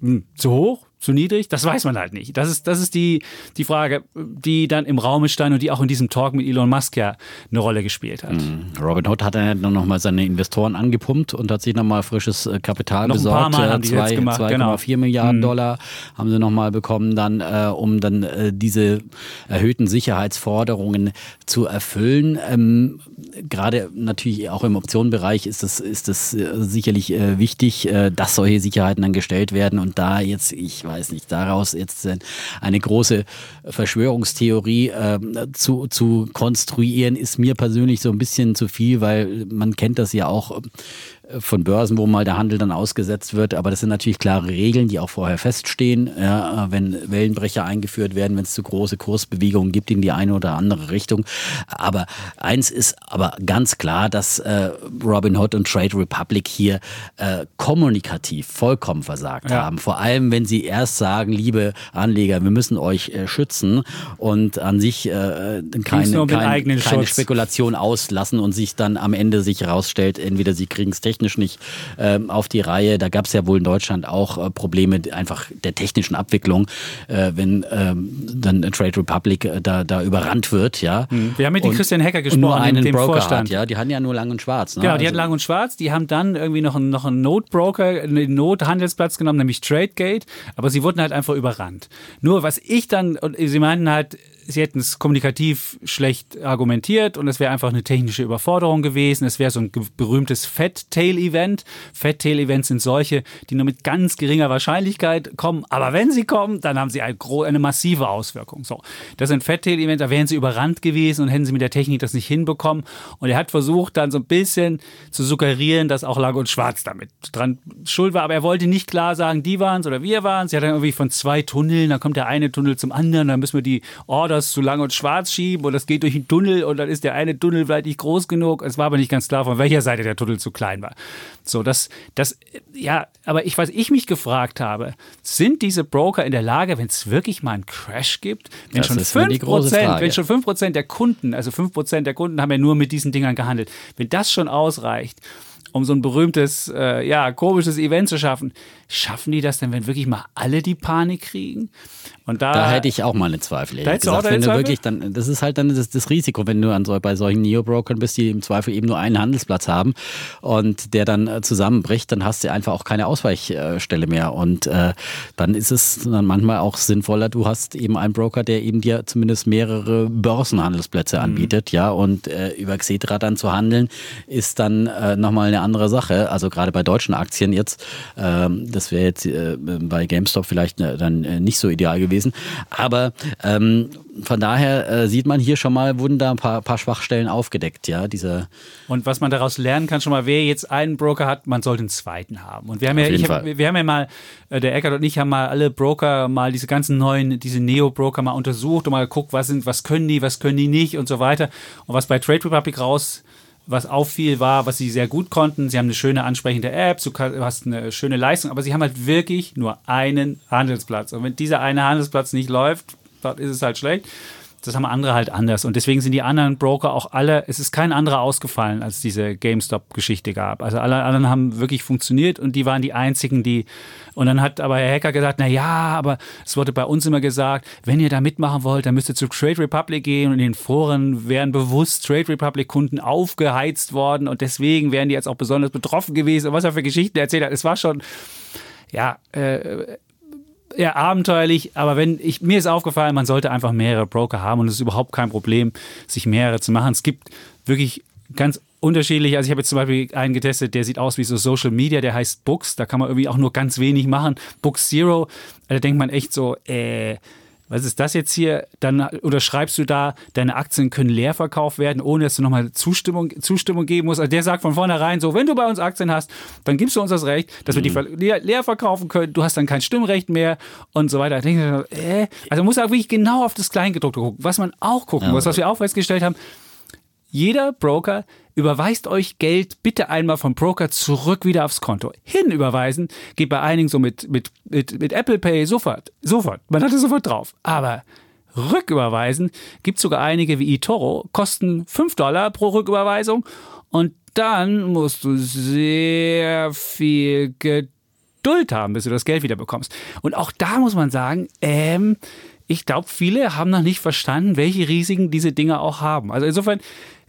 hm, zu hoch? Zu niedrig? Das weiß man halt nicht. Das ist, das ist die, die Frage, die dann im Raume stand und die auch in diesem Talk mit Elon Musk ja eine Rolle gespielt hat. Mhm. Robin Hood hat dann noch mal seine Investoren angepumpt und hat sich noch mal frisches äh, Kapital noch besorgt. Ein paar Mal haben die 2,4 genau. Milliarden mhm. Dollar haben sie noch mal bekommen, dann, äh, um dann äh, diese erhöhten Sicherheitsforderungen zu erfüllen. Ähm, Gerade natürlich auch im Optionenbereich ist es ist das äh, sicherlich äh, wichtig, äh, dass solche Sicherheiten dann gestellt werden und da jetzt, ich weiß nicht, daraus jetzt eine große Verschwörungstheorie äh, zu, zu konstruieren, ist mir persönlich so ein bisschen zu viel, weil man kennt das ja auch von Börsen, wo mal der Handel dann ausgesetzt wird. Aber das sind natürlich klare Regeln, die auch vorher feststehen. Ja, wenn Wellenbrecher eingeführt werden, wenn es zu große Kursbewegungen gibt in die eine oder andere Richtung. Aber eins ist aber ganz klar, dass äh, Robin Hood und Trade Republic hier äh, kommunikativ vollkommen versagt ja. haben. Vor allem, wenn sie erst sagen, liebe Anleger, wir müssen euch äh, schützen und an sich äh, keine, keine, keine Spekulation auslassen und sich dann am Ende sich herausstellt, entweder sie kriegen es technisch technisch nicht ähm, auf die Reihe. Da gab es ja wohl in Deutschland auch äh, Probleme einfach der technischen Abwicklung, äh, wenn ähm, dann Trade Republic äh, da, da überrannt wird. Ja. Mhm. Wir haben mit dem Christian Hacker gesprochen, nur einen dem Broker Vorstand. Hat, ja. Die hatten ja nur Lang und Schwarz. Ne? Genau, die also, hatten Lang und Schwarz. Die haben dann irgendwie noch einen, noch einen Node-Broker, einen Node-Handelsplatz genommen, nämlich TradeGate. Aber sie wurden halt einfach überrannt. Nur was ich dann, und sie meinten halt, sie hätten es kommunikativ schlecht argumentiert und es wäre einfach eine technische Überforderung gewesen. Es wäre so ein berühmtes Fat-Tail-Event. Fat-Tail-Events sind solche, die nur mit ganz geringer Wahrscheinlichkeit kommen. Aber wenn sie kommen, dann haben sie eine, massive Auswirkung. So, das sind Fat-Tail-Events, da wären sie überrannt gewesen und hätten sie mit der Technik das nicht hinbekommen. Und er hat versucht, dann so ein bisschen zu suggerieren, dass auch Lang und Schwarz damit dran schuld war. Aber er wollte nicht klar sagen, die waren es oder wir waren es. Er hat dann irgendwie von zwei Tunneln, dann kommt der eine Tunnel zum anderen, dann müssen wir die Orders das zu lang und schwarz schieben und das geht durch den Tunnel und dann ist der eine Tunnel vielleicht nicht groß genug. Es war aber nicht ganz klar, von welcher Seite der Tunnel zu klein war. So, das, das, ja, aber ich, was ich mich gefragt habe, sind diese Broker in der Lage, wenn es wirklich mal einen Crash gibt, wenn schon 5%, wenn schon 5% der Kunden, also 5% der Kunden haben ja nur mit diesen Dingern gehandelt, wenn das schon ausreicht, um so ein berühmtes, äh, ja, komisches Event zu schaffen. Schaffen die das denn, wenn wirklich mal alle die Panik kriegen? Und da, da hätte ich auch mal eine Zweifel. Da gesagt, wenn du Zweifel? wirklich dann, das ist halt dann das, das Risiko, wenn du an so, bei solchen Neo-Brokern bist, die im Zweifel eben nur einen Handelsplatz haben und der dann äh, zusammenbricht, dann hast du einfach auch keine Ausweichstelle mehr. Und äh, dann ist es dann manchmal auch sinnvoller, du hast eben einen Broker, der eben dir zumindest mehrere Börsenhandelsplätze mhm. anbietet, mhm. ja, und äh, über Xetra dann zu handeln, ist dann äh, nochmal eine andere Sache. Also gerade bei deutschen Aktien jetzt, ähm, das wäre jetzt äh, bei GameStop vielleicht äh, dann äh, nicht so ideal gewesen. Aber ähm, von daher äh, sieht man hier schon mal, wurden da ein paar, paar Schwachstellen aufgedeckt, ja, diese. Und was man daraus lernen kann, schon mal, wer jetzt einen Broker hat, man sollte einen zweiten haben. Und wir haben ja, ich hab, wir haben ja mal, äh, der Eckert und ich haben mal alle Broker, mal diese ganzen neuen, diese Neo-Broker mal untersucht und mal geguckt, was sind, was können die, was können die nicht und so weiter. Und was bei Trade Republic raus was auffiel, war, was sie sehr gut konnten. Sie haben eine schöne ansprechende App, du hast eine schöne Leistung, aber sie haben halt wirklich nur einen Handelsplatz. Und wenn dieser eine Handelsplatz nicht läuft, dann ist es halt schlecht. Das haben andere halt anders. Und deswegen sind die anderen Broker auch alle, es ist kein anderer ausgefallen, als diese GameStop-Geschichte gab. Also alle anderen haben wirklich funktioniert und die waren die einzigen, die. Und dann hat aber Herr Hacker gesagt, na ja, aber es wurde bei uns immer gesagt, wenn ihr da mitmachen wollt, dann müsst ihr zu Trade Republic gehen und in den Foren wären bewusst Trade Republic Kunden aufgeheizt worden und deswegen wären die jetzt auch besonders betroffen gewesen und was er für Geschichten erzählt hat. Es war schon, ja, äh, ja, abenteuerlich, aber wenn ich, mir ist aufgefallen, man sollte einfach mehrere Broker haben und es ist überhaupt kein Problem, sich mehrere zu machen. Es gibt wirklich ganz unterschiedliche, also ich habe jetzt zum Beispiel einen getestet, der sieht aus wie so Social Media, der heißt Books, da kann man irgendwie auch nur ganz wenig machen. Books Zero, da denkt man echt so, äh, was ist das jetzt hier? Dann oder schreibst du da, deine Aktien können leer verkauft werden, ohne dass du nochmal Zustimmung, Zustimmung geben musst. Also der sagt von vornherein so, wenn du bei uns Aktien hast, dann gibst du uns das Recht, dass mhm. wir die leer, leer, verkaufen können. Du hast dann kein Stimmrecht mehr und so weiter. Ich denke, äh, also muss auch wirklich genau auf das Kleingedruckte gucken. Was man auch gucken ja, muss, was wir auch festgestellt haben, jeder Broker überweist euch Geld bitte einmal vom Broker zurück wieder aufs Konto. Hinüberweisen geht bei einigen so mit, mit, mit, mit Apple Pay sofort. Sofort. Man hat es sofort drauf. Aber rücküberweisen gibt es sogar einige wie eToro, kosten 5 Dollar pro Rücküberweisung und dann musst du sehr viel Geduld haben, bis du das Geld wieder bekommst. Und auch da muss man sagen, ähm, ich glaube, viele haben noch nicht verstanden, welche Risiken diese Dinge auch haben. Also insofern,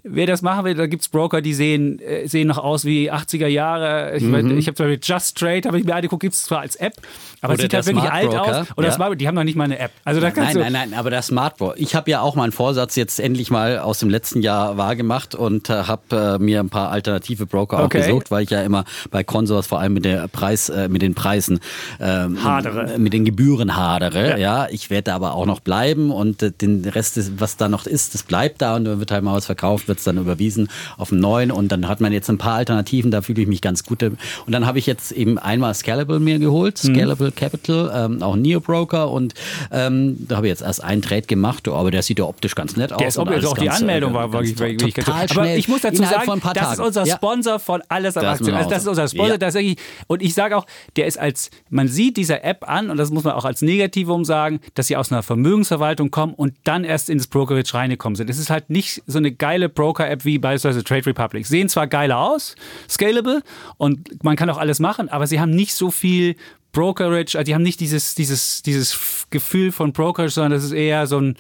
wer das machen will, da gibt es Broker, die sehen, äh, sehen noch aus wie 80er Jahre. Ich, mhm. ich habe zum Beispiel Just Trade, habe ich mir angeguckt, gibt es zwar als App, aber es sieht halt wirklich alt aus. Oder ja. Smart, die haben noch nicht mal eine App. Also da kannst nein, nein, nein, aber der Smart Broker. Ich habe ja auch meinen Vorsatz jetzt endlich mal aus dem letzten Jahr wahrgemacht und äh, habe äh, mir ein paar alternative Broker okay. auch gesucht, weil ich ja immer bei Consors vor allem mit der Preis, äh, mit den Preisen ähm, hadere. mit den Gebühren hadere. Ja, ja ich werde aber auch noch bleiben und äh, den Rest, was da noch ist, das bleibt da und dann wird halt mal was verkauft wird es dann überwiesen auf einen neuen und dann hat man jetzt ein paar Alternativen, da fühle ich mich ganz gut. Und dann habe ich jetzt eben einmal Scalable mir geholt, mhm. Scalable mhm. Capital, ähm, auch Neo Broker und ähm, da habe ich jetzt erst einen Trade gemacht, aber der sieht ja optisch ganz nett aus. Der ist optisch, auch die Anmeldung äh, war wirklich, total schnell. Aber ich muss dazu sagen, das ist unser Sponsor ja. von alles am Aktien. Also das ist unser Sponsor, ja. das ich, und ich sage auch, der ist als, man sieht dieser App an und das muss man auch als Negativum sagen, dass sie aus einer Vermögensverwaltung kommen und dann erst ins Brokerage reingekommen sind. Es ist halt nicht so eine geile Broker-App wie beispielsweise Trade Republic. Sehen zwar geiler aus, scalable und man kann auch alles machen, aber sie haben nicht so viel Brokerage, also die haben nicht dieses, dieses, dieses Gefühl von Brokerage, sondern das ist eher so ein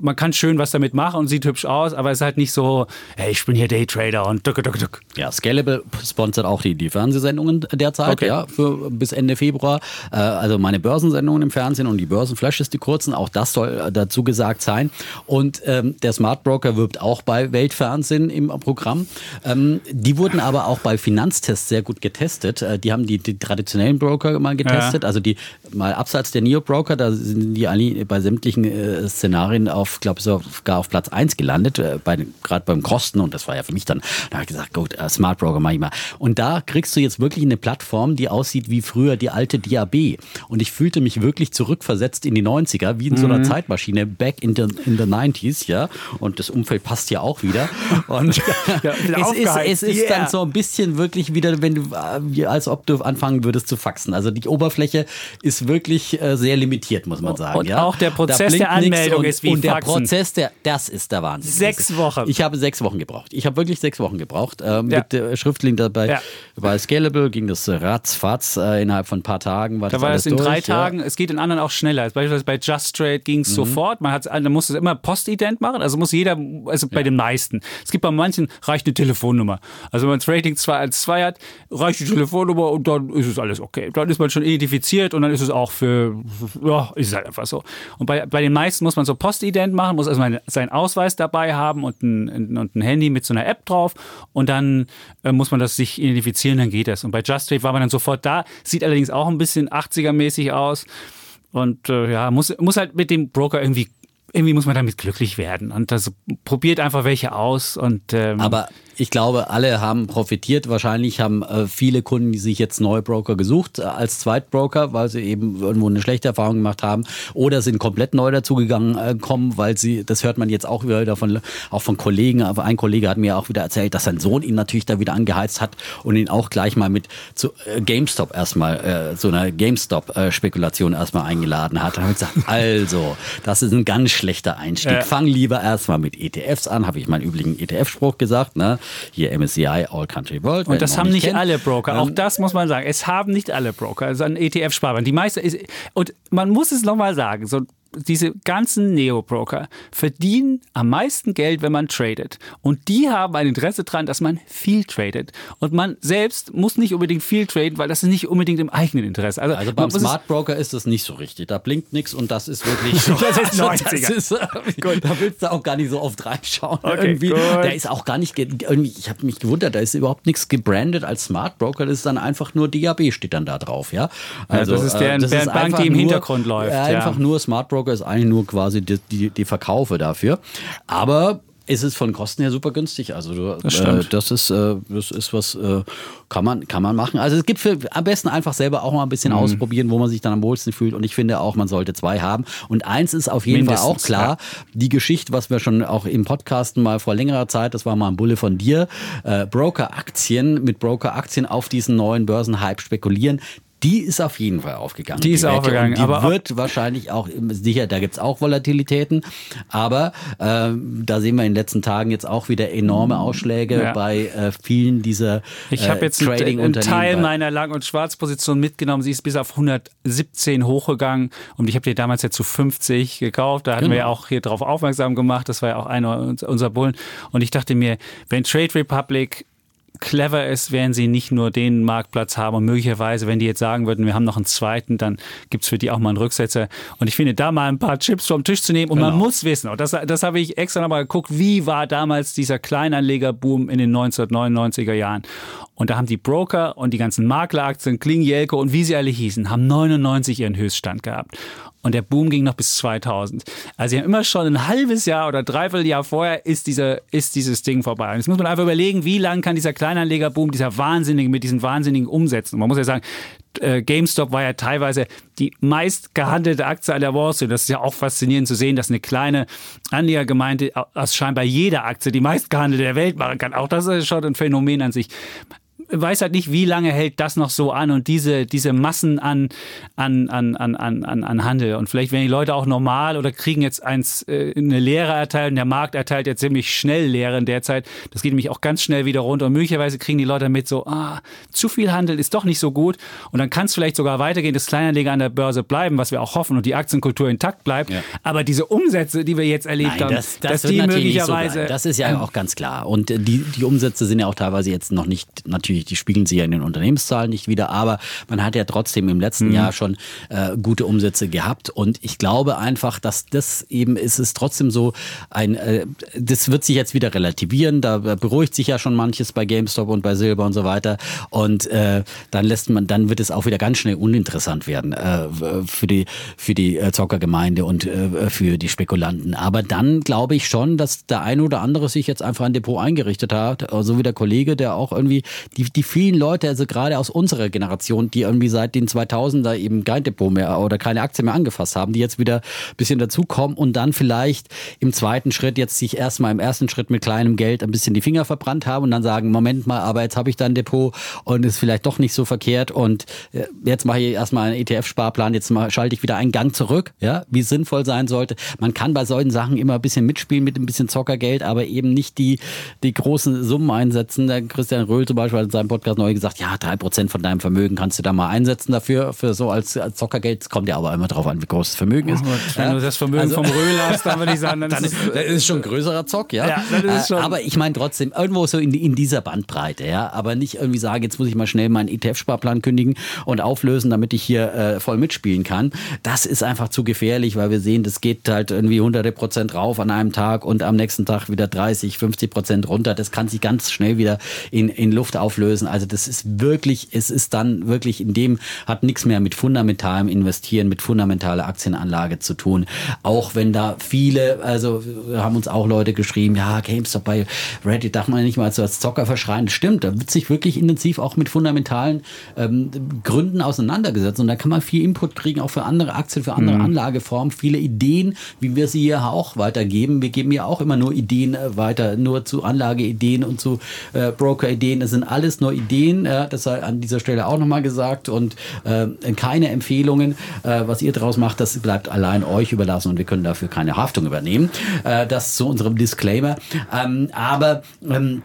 man kann schön was damit machen und sieht hübsch aus, aber es ist halt nicht so, hey, ich bin hier Daytrader und duck, duck, duck. Ja, Scalable sponsert auch die, die Fernsehsendungen derzeit, okay. ja, für bis Ende Februar. Äh, also meine Börsensendungen im Fernsehen und die Börsenflashes, die kurzen, auch das soll dazu gesagt sein. Und ähm, der Smart Broker wirbt auch bei Weltfernsehen im Programm. Ähm, die wurden aber auch bei Finanztests sehr gut getestet. Äh, die haben die, die traditionellen Broker mal getestet, ja. also die mal abseits der Neo-Broker, da sind die alle bei sämtlichen äh, Szenarien auf, glaube ich, sogar auf Platz 1 gelandet, äh, bei, gerade beim Kosten. Und das war ja für mich dann, da habe ich gesagt, gut, uh, Smart Broker mach ich mal. Und da kriegst du jetzt wirklich eine Plattform, die aussieht wie früher die alte DAB. Und ich fühlte mich wirklich zurückversetzt in die 90er, wie in so einer mhm. Zeitmaschine, back in the, in the 90s, ja. Und das Umfeld passt ja auch wieder. Und ja, es ist, es ist yeah. dann so ein bisschen wirklich wieder, wenn du, äh, als ob du anfangen würdest zu faxen. Also die Oberfläche ist wirklich äh, sehr limitiert, muss man sagen. Und ja? auch der Prozess der Anmeldung und, ist wie und der Prozess, der, das ist der Wahnsinn. Sechs Wochen. Ich habe sechs Wochen gebraucht. Ich habe wirklich sechs Wochen gebraucht. Äh, mit ja. Schriftling dabei. Ja. Bei Scalable ging das ratzfatz. Äh, innerhalb von ein paar Tagen war da das war es in durch, drei Tagen. Es geht in anderen auch schneller. Beispielsweise bei Just Trade ging es mhm. sofort. Man, man muss es immer postident machen. Also muss jeder, also bei den meisten. Es gibt bei manchen, reicht eine Telefonnummer. Also wenn man das Rating 2 als 2 hat, reicht die Telefonnummer und dann ist es alles okay. Dann ist man schon identifiziert und dann ist es auch für, ja, ist halt einfach so. Und bei, bei den meisten muss man so postident Ident machen, muss also seinen Ausweis dabei haben und ein, und ein Handy mit so einer App drauf. Und dann äh, muss man das sich identifizieren, dann geht das. Und bei Just Trade war man dann sofort da, sieht allerdings auch ein bisschen 80er-mäßig aus. Und äh, ja, muss, muss halt mit dem Broker irgendwie irgendwie muss man damit glücklich werden. Und das probiert einfach welche aus und ähm, aber ich glaube, alle haben profitiert. Wahrscheinlich haben äh, viele Kunden, die sich jetzt neue Broker gesucht äh, als Zweitbroker, weil sie eben irgendwo eine schlechte Erfahrung gemacht haben oder sind komplett neu dazugegangen äh, kommen, weil sie, das hört man jetzt auch wieder von, auch von Kollegen, aber ein Kollege hat mir auch wieder erzählt, dass sein Sohn ihn natürlich da wieder angeheizt hat und ihn auch gleich mal mit zu äh, GameStop erstmal, äh, so einer GameStop-Spekulation erstmal eingeladen hat. Da habe ich gesagt, also, das ist ein ganz schlechter Einstieg. Fang lieber erstmal mit ETFs an, habe ich meinen üblichen ETF-Spruch gesagt, ne? Hier MSCI All Country World. Und das haben nicht kennt. alle Broker. Auch ähm, das muss man sagen. Es haben nicht alle Broker. Also ein ETF-Sparplan. Die meiste ist, und man muss es nochmal sagen, so diese ganzen Neo-Broker verdienen am meisten Geld, wenn man tradet. Und die haben ein Interesse daran, dass man viel tradet. Und man selbst muss nicht unbedingt viel traden, weil das ist nicht unbedingt im eigenen Interesse. Also, also beim Smart Broker ist das nicht so richtig. Da blinkt nichts und das ist wirklich so. das ist 90er. Das ist, da willst du auch gar nicht so oft reinschauen. Okay, irgendwie. Der ist auch gar nicht, ich habe mich gewundert, da ist überhaupt nichts gebrandet als Smart Broker. Das ist dann einfach nur DAB steht dann da drauf. Ja, also, ja, das ist der, äh, das ist Bank, die im Hintergrund läuft. Einfach ja. nur Smart Broker Broker ist eigentlich nur quasi die, die, die Verkaufe dafür. Aber ist es von Kosten her super günstig. Also du, das, äh, das ist äh, das ist was äh, kann man kann man machen. Also es gibt für, am besten einfach selber auch mal ein bisschen mhm. ausprobieren, wo man sich dann am wohlsten fühlt. Und ich finde auch, man sollte zwei haben. Und eins ist auf jeden Mindestens, Fall auch klar: ja. Die Geschichte, was wir schon auch im Podcasten mal vor längerer Zeit, das war mal ein Bulle von dir, äh, Broker-Aktien mit Broker-Aktien auf diesen neuen Börsenhype spekulieren die ist auf jeden Fall aufgegangen. Die ist Wette. aufgegangen, die aber- wird wahrscheinlich auch sicher, da gibt's auch Volatilitäten, aber ähm, da sehen wir in den letzten Tagen jetzt auch wieder enorme Ausschläge Ja. bei äh, vielen dieser Ich habe äh, jetzt einen, einen Trading-Unternehmen. Teil meiner Lang- und Schwarzposition mitgenommen. Sie ist bis auf 117 hochgegangen und ich habe die damals ja zu 50 gekauft. Da hatten wir ja Genau. auch hier drauf aufmerksam gemacht. Das war ja auch einer uns- unserer Bullen. Und ich dachte mir, wenn Trade Republic clever ist, werden sie nicht nur den Marktplatz haben und möglicherweise, wenn die jetzt sagen würden, wir haben noch einen zweiten, dann gibt's für die auch mal einen Rücksetzer. Und ich finde, da mal ein paar Chips vom Tisch zu nehmen und man Genau. muss wissen, und das, das habe ich extra nochmal geguckt, wie war damals dieser Kleinanlegerboom in den 1999er Jahren. Und da haben die Broker und die ganzen Makleraktien, Kling, Jelko und wie sie alle hießen, haben 99 ihren Höchststand gehabt. Und der Boom ging noch bis 2000. Also sie haben immer schon ein halbes Jahr oder dreiviertel Jahr vorher ist, dieser, ist dieses Ding vorbei. Und jetzt muss man einfach überlegen, wie lang kann dieser Kleinanlegerboom, dieser wahnsinnige, mit diesen wahnsinnigen Umsätzen. Und man muss ja sagen, äh, GameStop war ja teilweise die meist gehandelte Aktie an der Wall Street. Das ist ja auch faszinierend zu sehen, dass eine kleine Anlegergemeinde aus scheinbar jeder Aktie die meist gehandelte der Welt machen kann. Auch das ist schon ein Phänomen an sich weiß halt nicht, wie lange hält das noch so an und diese, diese Massen an, an, an, an, an, an an Handel. Und vielleicht werden die Leute auch normal oder kriegen jetzt eins, äh, eine Lehre erteilt und der Markt erteilt ja ziemlich schnell Lehren derzeit. Das geht nämlich auch ganz schnell wieder runter und möglicherweise kriegen die Leute mit so, ah, zu viel Handel ist doch nicht so gut und dann kann es vielleicht sogar weitergehen, dass Kleinanleger an der Börse bleiben, was wir auch hoffen und die Aktienkultur intakt bleibt. Ja. Aber diese Umsätze, die wir jetzt erlebt Nein, haben, das, das dass wird die so möglicherweise bleiben. Das ist ja auch ganz klar. Und äh, die, die Umsätze sind ja auch teilweise jetzt noch nicht, natürlich, die spiegeln sich ja in den Unternehmenszahlen nicht wieder, aber man hat ja trotzdem im letzten Mhm. Jahr schon äh, gute Umsätze gehabt. Und ich glaube einfach, dass das eben ist es trotzdem so ein, äh, das wird sich jetzt wieder relativieren. Da beruhigt sich ja schon manches bei GameStop und bei Silber und so weiter. Und äh, dann lässt man, dann wird es auch wieder ganz schnell uninteressant werden äh, für die, für die äh, Zockergemeinde und äh, für die Spekulanten. Aber dann glaube ich schon, dass der eine oder andere sich jetzt einfach ein Depot eingerichtet hat, so wie der Kollege, der auch irgendwie die, die vielen Leute, also gerade aus unserer Generation, die irgendwie seit den 2000er eben kein Depot mehr oder keine Aktie mehr angefasst haben, die jetzt wieder ein bisschen dazukommen und dann vielleicht im zweiten Schritt jetzt sich erstmal im ersten Schritt mit kleinem Geld ein bisschen die Finger verbrannt haben und dann sagen, Moment mal, aber jetzt habe ich da ein Depot und ist vielleicht doch nicht so verkehrt und äh, jetzt mache ich erstmal einen ETF-Sparplan, jetzt schalte ich wieder einen Gang zurück, ja, wie sinnvoll sein sollte. Man kann bei solchen Sachen immer ein bisschen mitspielen mit ein bisschen Zockergeld, aber eben nicht die, die großen Summen einsetzen. Der Christian Röhl zum Beispiel hat in seinem Podcast neu gesagt, ja, drei Prozent von deinem Vermögen kannst du da mal einsetzen dafür, für so als, als Zockergeld. Es kommt ja aber immer drauf an, wie groß das Vermögen ist. Wenn Ja. du das Vermögen Also- vom Röhl hast, dann würde ich sagen, dann, dann ist es das ist schon ein größerer Zock, ja. Ja, ist Äh, schon- Aber ich meine trotzdem, irgendwo so in, in dieser Bandbreite, ja. Aber nicht irgendwie sagen, jetzt muss ich mal schnell meinen ETF-Sparplan kündigen und auflösen, damit ich hier äh, voll mitspielen kann. Das ist einfach zu gefährlich, weil wir sehen, das geht halt irgendwie hunderte Prozent rauf an einem Tag und am nächsten Tag wieder 30, 50 Prozent runter. Das kann sich ganz schnell wieder in, in Luft auflösen. Also das ist wirklich, es ist dann wirklich in dem, hat nichts mehr mit fundamentalem Investieren, mit fundamentaler Aktienanlage zu tun. Auch wenn da viele, also haben uns auch Leute geschrieben, ja, GameStop bei Reddit darf man nicht mal so als Zocker verschreien. Das stimmt, da wird sich wirklich intensiv auch mit fundamentalen ähm, Gründen auseinandergesetzt und da kann man viel Input kriegen, auch für andere Aktien, für andere Anlageformen, viele Ideen, wie wir sie hier auch weitergeben. Wir geben ja auch immer nur Ideen äh, weiter, nur zu Anlageideen und zu äh, Broker-Ideen. Das sind alles nur Ideen, äh, das sei an dieser Stelle auch nochmal gesagt und äh, keine Empfehlungen. Äh, was ihr daraus macht, das bleibt allein euch überlassen und wir können dafür keine Haftung übernehmen. Äh, das zu unserem Disclaimer. Ähm, aber ähm,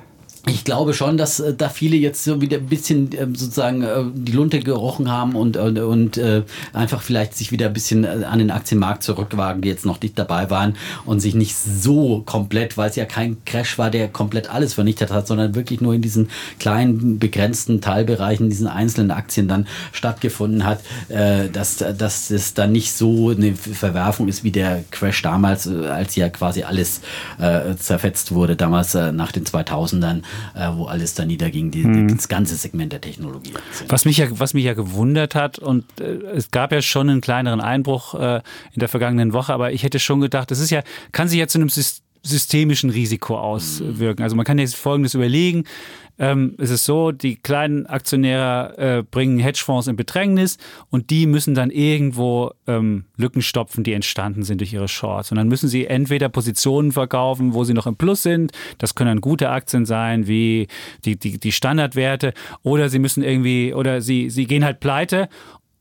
ich glaube schon, dass äh, da viele jetzt so wieder ein bisschen ähm, sozusagen äh, die Lunte gerochen haben und, und, und äh, einfach vielleicht sich wieder ein bisschen äh, an den Aktienmarkt zurückwagen, die jetzt noch nicht dabei waren und sich nicht so komplett, weil es ja kein Crash war, der komplett alles vernichtet hat, sondern wirklich nur in diesen kleinen, begrenzten Teilbereichen, diesen einzelnen Aktien dann stattgefunden hat, äh, dass, dass es dann nicht so eine Verwerfung ist wie der Crash damals, äh, als ja quasi alles äh, zerfetzt wurde, damals äh, nach den 2000ern äh, wo alles da niederging, die, Mhm. das ganze Segment der Technologie. Was mich ja, was mich ja gewundert hat, und äh, es gab ja schon einen kleineren Einbruch äh, in der vergangenen Woche, aber ich hätte schon gedacht, das ist ja, kann sich ja zu einem Sys- systemischen Risiko auswirken. Also man kann jetzt Folgendes überlegen. Ähm, es ist so, die kleinen Aktionäre äh, bringen Hedgefonds in Bedrängnis und die müssen dann irgendwo ähm, Lücken stopfen, die entstanden sind durch ihre Shorts. Und dann müssen sie entweder Positionen verkaufen, wo sie noch im Plus sind. Das können dann gute Aktien sein, wie die, die, die Standardwerte. Oder sie müssen irgendwie, oder sie, sie gehen halt pleite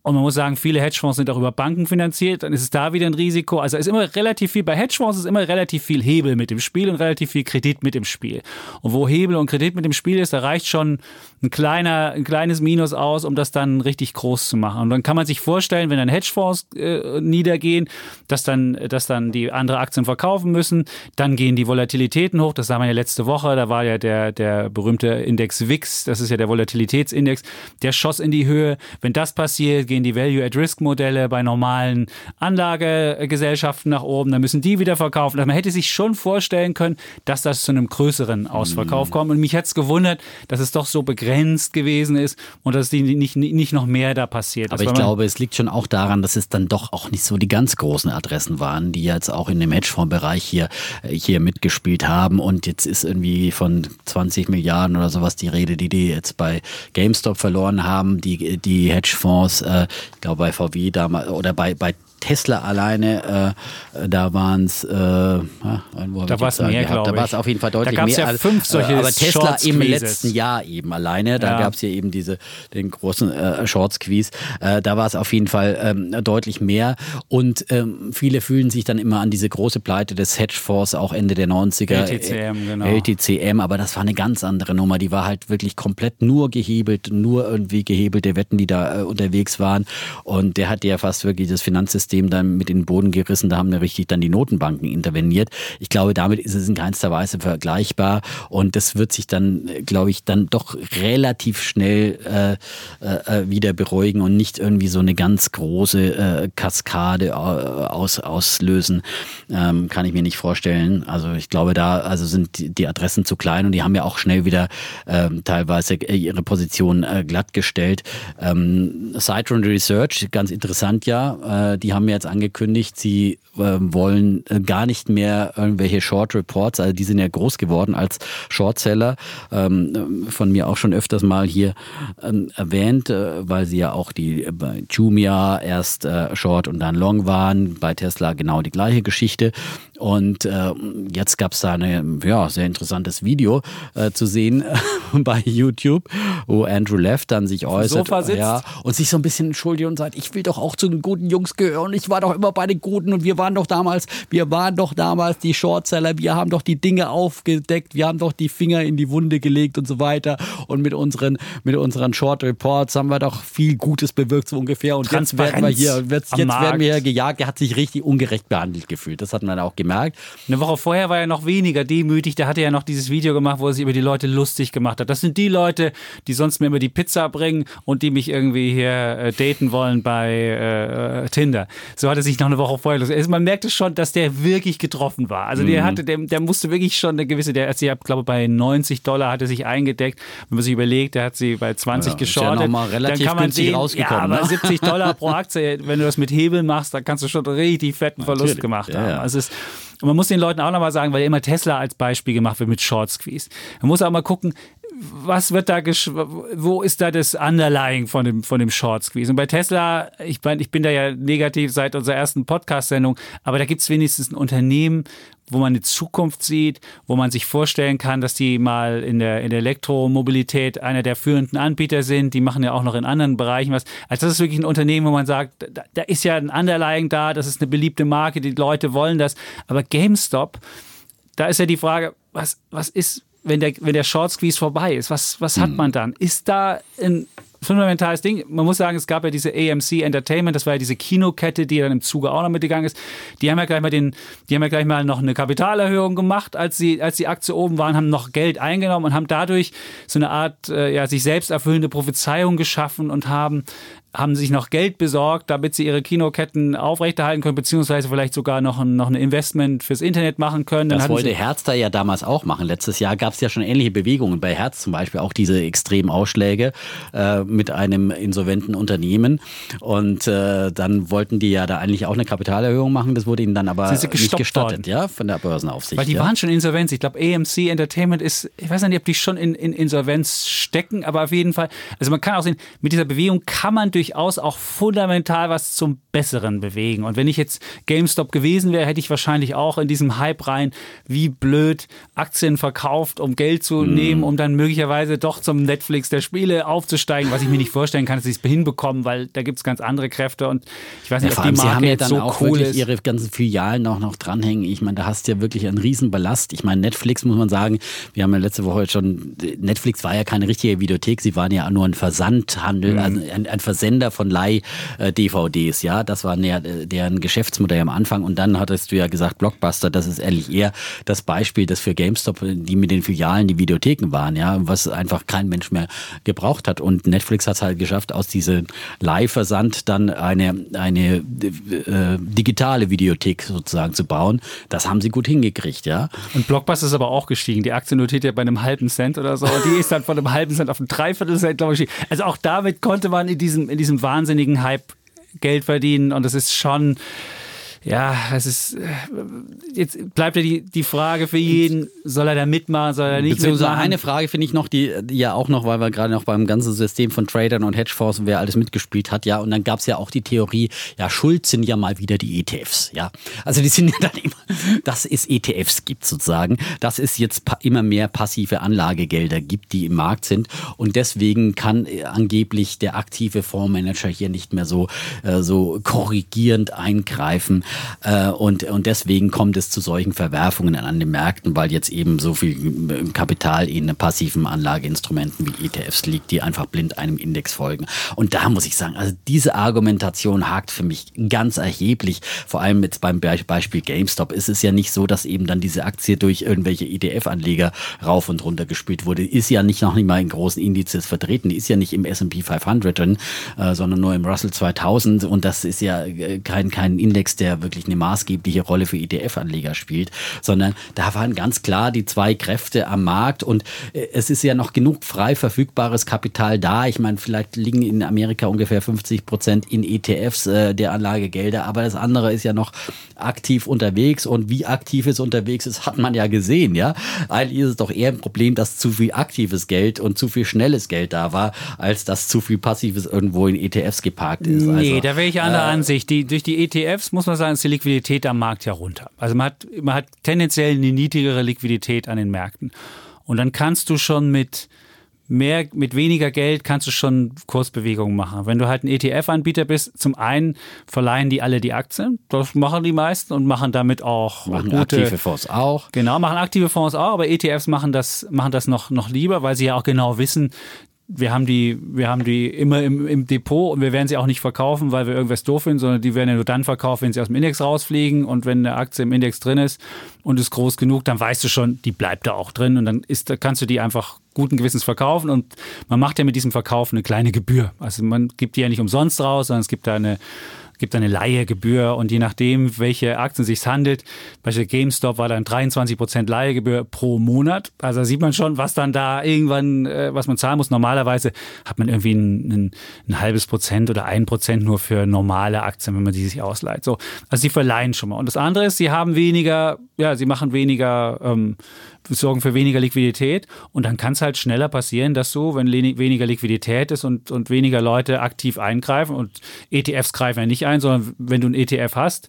und man muss sagen, viele Hedgefonds sind auch über Banken finanziert. Dann ist es da wieder ein Risiko. Also ist immer relativ viel, bei Hedgefonds ist immer relativ viel Hebel mit dem Spiel und relativ viel Kredit mit dem Spiel. Und wo Hebel und Kredit mit dem Spiel ist, da reicht schon ein, kleiner, ein kleines Minus aus, um das dann richtig groß zu machen. Und dann kann man sich vorstellen, wenn dann Hedgefonds äh, niedergehen, dass dann, dass dann die andere Aktien verkaufen müssen. Dann gehen die Volatilitäten hoch. Das sah man ja letzte Woche. Da war ja der, der berühmte Index WIX, das ist ja der Volatilitätsindex, der schoss in die Höhe. Wenn das passiert, gehen die Value-at-Risk-Modelle bei normalen Anlagegesellschaften nach oben, dann müssen die wieder verkaufen. Also man hätte sich schon vorstellen können, dass das zu einem größeren Ausverkauf mm. kommt. Und mich hat es gewundert, dass es doch so begrenzt gewesen ist und dass die nicht, nicht noch mehr da passiert ist. Aber ich glaube, es liegt schon auch daran, dass es dann doch auch nicht so die ganz großen Adressen waren, die jetzt auch in dem Hedgefonds-Bereich hier, hier mitgespielt haben. Und jetzt ist irgendwie von 20 Milliarden oder sowas die Rede, die die jetzt bei GameStop verloren haben. Die, die Hedgefonds äh, ich glaube bei VW damals oder bei, bei Tesla alleine, äh, da waren es, äh, da war es mehr, glaube Da war es auf jeden Fall deutlich da mehr. Ja fünf solche äh, aber Tesla im letzten Jahr eben alleine, da ja. gab es ja eben diese, den großen äh, Short-Squeeze, äh, da war es auf jeden Fall ähm, deutlich mehr und ähm, viele fühlen sich dann immer an diese große Pleite des Hedgefonds auch Ende der 90er. LTCM, genau. LTCM, aber das war eine ganz andere Nummer, die war halt wirklich komplett nur gehebelt, nur irgendwie gehebelte Wetten, die da äh, unterwegs waren und der hat ja fast wirklich das Finanzsystem System dann mit in den Boden gerissen. Da haben ja richtig dann die Notenbanken interveniert. Ich glaube, damit ist es in keinster Weise vergleichbar. Und das wird sich dann, glaube ich, dann doch relativ schnell äh, äh, wieder beruhigen und nicht irgendwie so eine ganz große äh, Kaskade äh, aus, auslösen. Ähm, kann ich mir nicht vorstellen. Also ich glaube, da also sind die Adressen zu klein und die haben ja auch schnell wieder ähm, teilweise ihre Position äh, glattgestellt. Ähm, Citron Research, ganz interessant ja, äh, die haben jetzt angekündigt, sie äh, wollen äh, gar nicht mehr irgendwelche Short Reports, also die sind ja groß geworden als Shortseller, ähm, von mir auch schon öfters mal hier ähm, erwähnt, äh, weil sie ja auch die bei Jumia erst äh, Short und dann Long waren, bei Tesla genau die gleiche Geschichte. Und äh, jetzt gab es da ein ja, sehr interessantes Video äh, zu sehen bei YouTube, wo Andrew Left dann sich äußert ja, und sich so ein bisschen entschuldigt und sagt, ich will doch auch zu den guten Jungs gehören. Ich war doch immer bei den Guten und wir waren doch damals, wir waren doch damals die Shortseller, wir haben doch die Dinge aufgedeckt, wir haben doch die Finger in die Wunde gelegt und so weiter. Und mit unseren, mit unseren Short Reports haben wir doch viel Gutes bewirkt, so ungefähr. Und jetzt werden wir hier, jetzt, jetzt werden wir hier gejagt. Er hat sich richtig ungerecht behandelt gefühlt. Das hat man auch gemerkt. Eine Woche vorher war er noch weniger demütig. Da hatte er ja noch dieses Video gemacht, wo er sich über die Leute lustig gemacht hat. Das sind die Leute, die sonst mir immer die Pizza bringen und die mich irgendwie hier äh, daten wollen bei äh, Tinder. So hat er sich noch eine Woche vorher lustig. Also man merkte schon, dass der wirklich getroffen war. Also der mhm. hatte, der, der musste wirklich schon eine gewisse, der, also ich glaube bei 90 Dollar hat er sich eingedeckt. Wenn man sich überlegt, der hat sie bei 20 ja, geschortet. Ja noch relativ dann kann man sehen, rausgekommen. Ja, aber ne? 70 Dollar pro Aktie, wenn du das mit Hebel machst, dann kannst du schon richtig fetten Verlust Natürlich. gemacht haben. Ja, ja. Also es ist, und man muss den Leuten auch nochmal sagen, weil immer Tesla als Beispiel gemacht wird mit Short Squeeze. Man muss auch mal gucken, was wird da, wo ist da das Underlying von dem, von dem Short Squeeze? Und bei Tesla, ich, mein, ich bin da ja negativ seit unserer ersten Podcast-Sendung, aber da gibt es wenigstens ein Unternehmen, wo man eine Zukunft sieht, wo man sich vorstellen kann, dass die mal in der, in der Elektromobilität einer der führenden Anbieter sind. Die machen ja auch noch in anderen Bereichen was. Also das ist wirklich ein Unternehmen, wo man sagt, da, da ist ja ein Underlying da, das ist eine beliebte Marke, die Leute wollen das. Aber GameStop, da ist ja die Frage, was, was ist, wenn der, wenn der Short Squeeze vorbei ist? Was, was hat hm. man dann? Ist da ein fundamentales Ding. Man muss sagen, es gab ja diese AMC Entertainment, das war ja diese Kinokette, die dann im Zuge auch noch mitgegangen ist. Die haben ja gleich mal den, die haben ja gleich mal noch eine Kapitalerhöhung gemacht, als sie, als die Aktie oben waren, haben noch Geld eingenommen und haben dadurch so eine Art, äh, ja, sich selbst erfüllende Prophezeiung geschaffen und haben haben sich noch Geld besorgt, damit sie ihre Kinoketten aufrechterhalten können, beziehungsweise vielleicht sogar noch ein, noch ein Investment fürs Internet machen können. Dann das wollte Herz da ja damals auch machen. Letztes Jahr gab es ja schon ähnliche Bewegungen bei Herz zum Beispiel, auch diese extremen Ausschläge äh, mit einem insolventen Unternehmen. Und äh, dann wollten die ja da eigentlich auch eine Kapitalerhöhung machen. Das wurde ihnen dann aber nicht gestattet, worden. ja, von der Börsenaufsicht. Weil die ja. waren schon insolvent. Ich glaube, AMC Entertainment ist, ich weiß nicht, ob die schon in, in Insolvenz stecken, aber auf jeden Fall, also man kann auch sehen, mit dieser Bewegung kann man durchaus auch fundamental was zum Besseren bewegen. Und wenn ich jetzt GameStop gewesen wäre, hätte ich wahrscheinlich auch in diesem Hype rein, wie blöd Aktien verkauft, um Geld zu mm. nehmen, um dann möglicherweise doch zum Netflix der Spiele aufzusteigen, was ich mir nicht vorstellen kann, dass sie es hinbekommen, weil da gibt es ganz andere Kräfte und ich weiß nicht, ja, ob die Marke sie haben ja dann so auch cool wirklich ihre ganzen Filialen auch noch dranhängen. Ich meine, da hast du ja wirklich einen Riesenballast. Ich meine, Netflix muss man sagen, wir haben ja letzte Woche schon, Netflix war ja keine richtige Videothek, sie waren ja nur ein Versandhandel, mm. also ein, ein Versender von Leih-DVDs, ja das war deren Geschäftsmodell am Anfang. Und dann hattest du ja gesagt, Blockbuster, das ist ehrlich eher das Beispiel, das für GameStop, die mit den Filialen die Videotheken waren, ja, was einfach kein Mensch mehr gebraucht hat. Und Netflix hat es halt geschafft, aus diesem Live-Versand dann eine, eine äh, digitale Videothek sozusagen zu bauen. Das haben sie gut hingekriegt, ja. Und Blockbuster ist aber auch gestiegen. Die Aktie notiert ja bei einem halben Cent oder so. Die ist dann von einem halben Cent auf ein Dreiviertel Cent, glaube ich. Also auch damit konnte man in diesem, in diesem wahnsinnigen Hype Geld verdienen. Und es ist schon ja, es ist, äh, jetzt bleibt ja die, die Frage für jeden, soll er da mitmachen, soll er nicht Beziehungsweise mitmachen? eine Frage finde ich noch, die, die ja auch noch, weil wir gerade noch beim ganzen System von Tradern und Hedgefonds und wer alles mitgespielt hat, ja, und dann gab es ja auch die Theorie, ja, schuld sind ja mal wieder die ETFs, ja. Also die sind ja dann immer, dass es ETFs gibt sozusagen, dass es jetzt immer mehr passive Anlagegelder gibt, die im Markt sind und deswegen kann äh, angeblich der aktive Fondsmanager hier nicht mehr so, äh, so korrigierend eingreifen. Äh, und, und deswegen kommt es zu solchen Verwerfungen an den Märkten, weil jetzt eben so viel Kapital in passiven Anlageinstrumenten wie ETFs liegt, die einfach blind einem Index folgen. Und da muss ich sagen, also diese Argumentation hakt für mich ganz erheblich. Vor allem jetzt beim Beispiel GameStop ist es ja nicht so, dass eben dann diese Aktie durch irgendwelche ETF-Anleger rauf und runter gespielt wurde. Ist ja nicht noch nicht mal in großen Indizes vertreten. Ist ja nicht im S&P 500 drin, äh, sondern nur im Russell 2000. Und das ist ja äh, kein, kein Index, der wirklich eine maßgebliche Rolle für ETF-Anleger spielt, sondern da waren ganz klar die zwei Kräfte am Markt und äh, es ist ja noch genug frei verfügbares Kapital da. Ich meine, vielleicht liegen in Amerika ungefähr 50 Prozent in ETFs äh, der Anlagegelder, aber das andere ist ja noch aktiv unterwegs und wie aktiv es unterwegs ist, hat man ja gesehen, ja. Eigentlich ist es doch eher ein Problem, dass zu viel aktives Geld und zu viel schnelles Geld da war, als dass zu viel passives irgendwo in ETFs geparkt ist. Nee, also, da wäre ich anderer äh, Ansicht. Die, durch die ETFs muss man sagen, ist die Liquidität am Markt ja runter. Also man hat, man hat tendenziell eine niedrigere Liquidität an den Märkten. Und dann kannst du schon mit mehr, mit weniger Geld kannst du schon Kursbewegungen machen. Wenn du halt ein ETF-Anbieter bist, zum einen verleihen die alle die Aktien, das machen die meisten und machen damit auch machen gute, aktive Fonds auch. Genau, machen aktive Fonds auch, aber ETFs machen das, machen das noch, noch lieber, weil sie ja auch genau wissen, wir haben die, wir haben die immer im, im, Depot und wir werden sie auch nicht verkaufen, weil wir irgendwas doof finden, sondern die werden ja nur dann verkauft, wenn sie aus dem Index rausfliegen und wenn eine Aktie im Index drin ist und ist groß genug, dann weißt du schon, die bleibt da auch drin und dann ist, kannst du die einfach guten Gewissens verkaufen und man macht ja mit diesem Verkauf eine kleine Gebühr. Also man gibt die ja nicht umsonst raus, sondern es gibt da eine gibt eine Leihegebühr und je nachdem, welche Aktien sich handelt, bei GameStop war dann 23 Prozent Leihegebühr pro Monat. Also da sieht man schon, was dann da irgendwann, äh, was man zahlen muss. Normalerweise hat man irgendwie ein, ein, ein halbes Prozent oder ein Prozent nur für normale Aktien, wenn man die sich ausleiht. So, also sie verleihen schon mal. Und das andere ist, sie haben weniger, ja, sie machen weniger ähm, sorgen für weniger Liquidität. Und dann kann es halt schneller passieren, dass du, wenn weniger Liquidität ist und, und weniger Leute aktiv eingreifen und ETFs greifen ja nicht ein, sondern wenn du einen ETF hast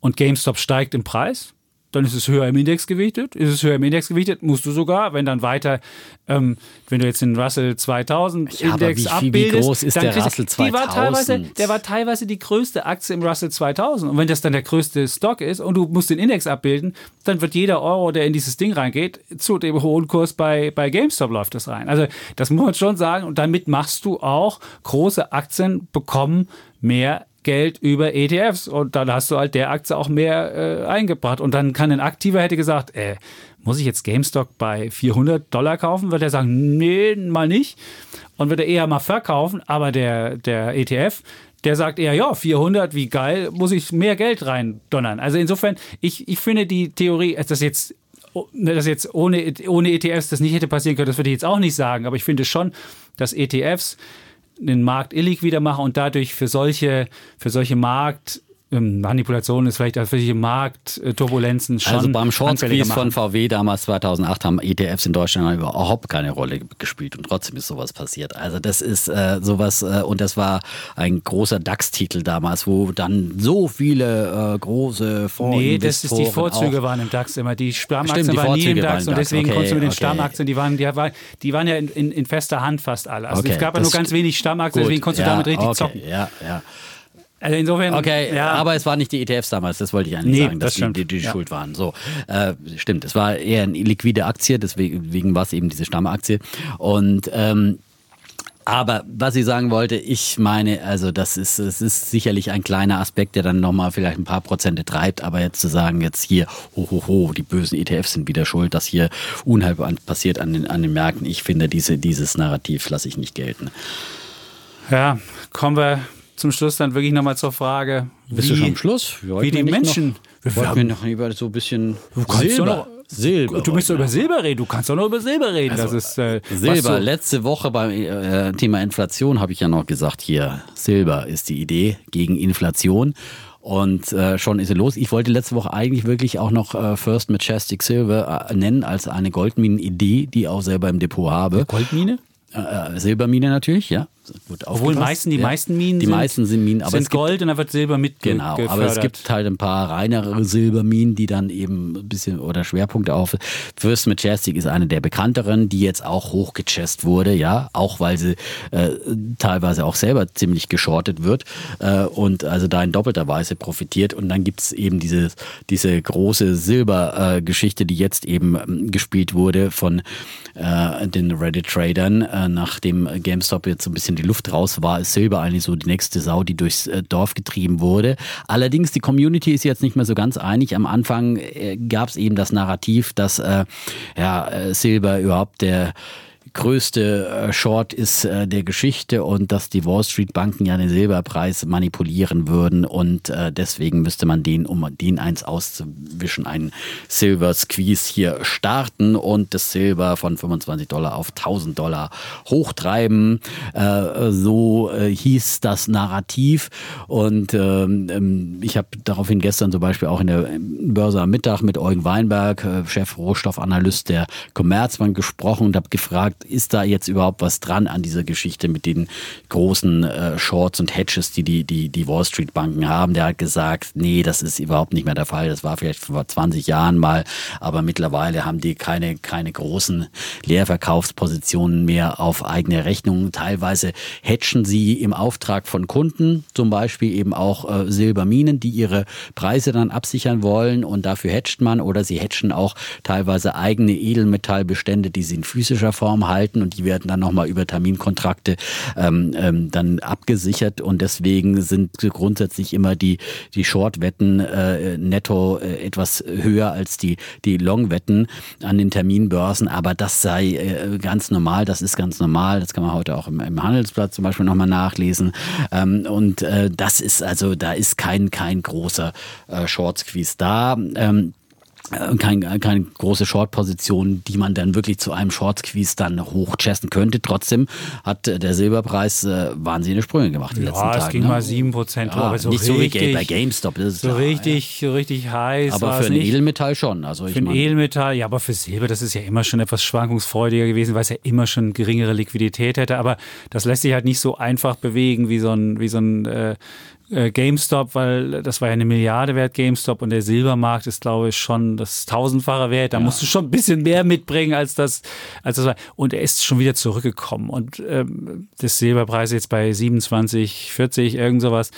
und GameStop steigt im Preis, dann ist es höher im Index gewichtet. Ist es höher im Index gewichtet, musst du sogar, wenn dann weiter, ähm, wenn du jetzt den Russell 2000 ja, Index wie, abbildest, wie groß ist der Russell 2000? War teilweise, der war teilweise die größte Aktie im Russell 2000. Und wenn das dann der größte Stock ist und du musst den Index abbilden, dann wird jeder Euro, der in dieses Ding reingeht, zu dem hohen Kurs bei, bei GameStop läuft das rein. Also das muss man schon sagen. Und damit machst du auch große Aktien bekommen mehr Geld über ETFs und dann hast du halt der Aktie auch mehr äh, eingebracht. Und dann kann ein Aktiver hätte gesagt, äh, muss ich jetzt GameStop bei 400 Dollar kaufen? Wird er sagen, nee, mal nicht. Und wird er eher mal verkaufen, aber der, der ETF, der sagt eher, ja, 400, wie geil, muss ich mehr Geld rein donnern. Also insofern, ich, ich finde die Theorie, dass jetzt dass jetzt ohne, ohne ETFs das nicht hätte passieren können, das würde ich jetzt auch nicht sagen, aber ich finde schon, dass ETFs den Markt illiquider machen und dadurch für solche, für solche Markt ähm, Manipulation ist vielleicht für die Marktturbulenzen schon. Also beim Short Squeeze von VW damals 2008 haben ETFs in Deutschland überhaupt keine Rolle gespielt und trotzdem ist sowas passiert. Also das ist äh, sowas äh, und das war ein großer DAX-Titel damals, wo dann so viele äh, große Fonds Nee, das ist die Vorzüge waren im DAX immer. Die Stammaktien waren nie im DAX und deswegen okay, konntest du mit den okay. Stammaktien, die waren, die, die waren ja in, in, in, fester Hand fast alle. Also okay, es gab ja nur ganz wenig Stammaktien, deswegen konntest du damit richtig zocken. Ja, ja. Also insofern. Okay, ja. aber es waren nicht die ETFs damals, das wollte ich eigentlich nee, sagen, dass das die, die, die ja. schuld waren. So, äh, stimmt, es war eher eine liquide Aktie, deswegen war es eben diese Stammaktie. Und ähm, aber was ich sagen wollte, ich meine, also das ist, es ist sicherlich ein kleiner Aspekt, der dann nochmal vielleicht ein paar Prozente treibt, aber jetzt zu sagen, jetzt hier, ho, ho, ho, die bösen ETFs sind wieder schuld, dass hier Unheil passiert an den, an den Märkten, ich finde, diese, dieses Narrativ lasse ich nicht gelten. Ja, kommen wir zum Schluss dann wirklich nochmal zur Frage. Bist wie, du schon am Schluss? wie die Menschen. Noch, wir wollten noch über so ein bisschen Silber. Silber. Du bist doch über Silber reden. Du kannst doch nur über Silber reden. Also, das ist, äh, Silber. Letzte Woche beim äh, Thema Inflation habe ich ja noch gesagt, hier, Silber ist die Idee gegen Inflation. Und äh, schon ist er los. Ich wollte letzte Woche eigentlich wirklich auch noch äh, First Majestic Silver äh, nennen als eine Goldminen-Idee, die ich auch selber im Depot habe. Goldmine? Äh, äh, Silbermine natürlich, ja. Gut Obwohl meisten, die ja. meisten Minen die sind, meisten sind Minen, aber sind es gibt, Gold und da wird Silber mit Genau, aber es gibt halt ein paar reinere Silberminen, die dann eben ein bisschen oder Schwerpunkte auf. First Majestic ist eine der bekannteren, die jetzt auch hochgechest wurde, ja, auch weil sie äh, teilweise auch selber ziemlich geschortet wird äh, und also da in doppelter Weise profitiert. Und dann gibt es eben diese, diese große Silbergeschichte, äh, die jetzt eben ähm, gespielt wurde von äh, den Reddit-Tradern, äh, nachdem GameStop jetzt so ein bisschen die Luft raus war, ist Silber eigentlich so die nächste Sau, die durchs äh, Dorf getrieben wurde. Allerdings, die Community ist jetzt nicht mehr so ganz einig. Am Anfang äh, gab es eben das Narrativ, dass äh, ja, äh, Silber überhaupt der größte äh, Short ist äh, der Geschichte und dass die Wall Street Banken ja den Silberpreis manipulieren würden und äh, deswegen müsste man den, um den eins auszuwischen, einen Silver Squeeze hier starten und das Silber von 25 Dollar auf 1000 Dollar hochtreiben. So hieß das Narrativ und ähm, ähm, ich habe daraufhin gestern zum Beispiel auch in der Börse am Mittag mit Eugen Weinberg, Chef Rohstoffanalyst der Commerzbank gesprochen und habe gefragt, ist da jetzt überhaupt was dran an dieser Geschichte mit den großen äh, Shorts und Hedges, die die, die die Wall Street Banken haben? Der hat gesagt, nee, das ist überhaupt nicht mehr der Fall. Das war vielleicht vor 20 Jahren mal, aber mittlerweile haben die keine, keine großen Leerverkaufspositionen mehr auf eigene Rechnung. Teilweise hedgen sie im Auftrag von Kunden, zum Beispiel eben auch äh, Silberminen, die ihre Preise dann absichern wollen und dafür hedgt man oder sie hedgen auch teilweise eigene Edelmetallbestände, die sie in physischer Form halten und die werden dann nochmal über Terminkontrakte ähm, ähm, dann abgesichert. Und deswegen sind grundsätzlich immer die, die Short-Wetten äh, netto äh, etwas höher als die, die Long-Wetten an den Terminbörsen, aber das sei äh, ganz normal, das ist ganz normal, das kann man heute auch im, im Handelsblatt zum Beispiel nochmal nachlesen. Ähm, und äh, das ist also, da ist kein, kein großer äh, Short-Squeeze da. Ähm, äh, kein, keine große Short-Position, die man dann wirklich zu einem Short-Squeeze dann hochchessen könnte. Trotzdem hat äh, der Silberpreis äh, wahnsinnige Sprünge gemacht in den ja, letzten Tagen. es ging ne? mal 7% ja, aber so nicht richtig, so wie bei GameStop. So klar, richtig, ja. richtig heiß. Aber für ein nicht. Edelmetall schon. Also für ein Edelmetall, ja, aber für Silber, das ist ja immer schon etwas schwankungsfreudiger gewesen, weil es ja immer schon geringere Liquidität hätte. Aber das lässt sich halt nicht so einfach bewegen wie so ein, wie so ein äh, äh, GameStop, weil das war ja eine Milliarde wert GameStop und der Silbermarkt ist, glaube ich, schon das tausendfache wert. Da ja. musst du schon ein bisschen mehr mitbringen als das, als das war. Und er ist schon wieder zurückgekommen und ähm, das Silberpreis jetzt bei 27, 40, irgend sowas.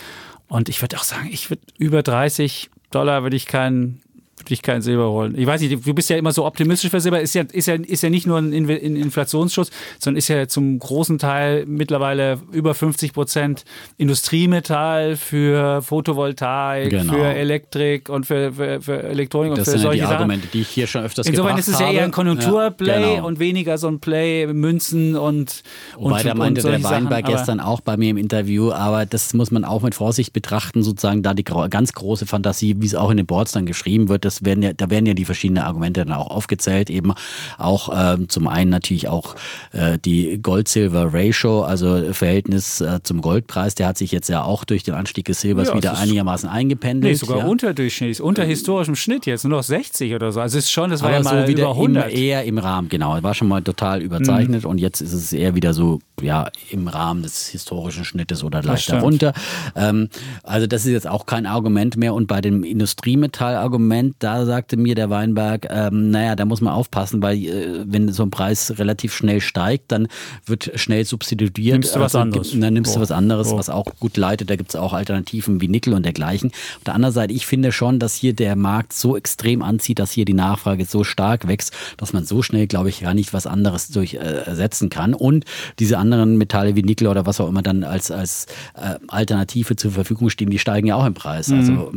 Und ich würde auch sagen, ich würde über 30 Dollar würde ich keinen würde ich kein Silber holen. Ich weiß nicht, du bist ja immer so optimistisch für Silber. Ist ja, ist ja, ist ja nicht nur ein Inflationsschutz, sondern ist ja zum großen Teil mittlerweile über 50 Prozent Industriemetall für Photovoltaik, genau. für Elektrik und für, für, für Elektronik das und für solche ja die Argumente, die ich hier schon öfters Insofern ist es ja eher ein Konjunkturplay ja, genau. und weniger so ein Play Münzen und Wobei und, der meinte der Weinberg gestern auch bei mir im Interview, aber das muss man auch mit Vorsicht betrachten, sozusagen da die ganz große Fantasie, wie es auch in den Boards dann geschrieben wird, das werden ja, da werden ja die verschiedenen Argumente dann auch aufgezählt, eben auch ähm, zum einen natürlich auch äh, die Gold-Silver-Ratio, also Verhältnis äh, zum Goldpreis, der hat sich jetzt ja auch durch den Anstieg des Silbers ja, wieder einigermaßen eingependelt. Nee, sogar ja. unterdurchschnittlich, unter historischem Schnitt jetzt, nur noch 60 oder so. Also es ist schon, das war Aber ja mal so wieder über 100. Im, eher im Rahmen, genau. War schon mal total überzeichnet mhm. und jetzt ist es eher wieder so, ja, im Rahmen des historischen Schnittes oder leicht darunter. Ähm, also das ist jetzt auch kein Argument mehr und bei dem Industriemetall-Argument, da sagte mir der Weinberg, ähm, naja, da muss man aufpassen, weil äh, wenn so ein Preis relativ schnell steigt, dann wird schnell substituiert. Nimmst du was also, anderes. Dann nimmst oh. du was anderes, oh. was auch gut leitet. Da gibt es auch Alternativen wie Nickel und dergleichen. Auf der anderen Seite, ich finde schon, dass hier der Markt so extrem anzieht, dass hier die Nachfrage so stark wächst, dass man so schnell, glaube ich, gar nicht was anderes durch äh, kann. Und diese anderen Metalle wie Nickel oder was auch immer dann als, als äh, Alternative zur Verfügung stehen, die steigen ja auch im Preis. Mhm. Also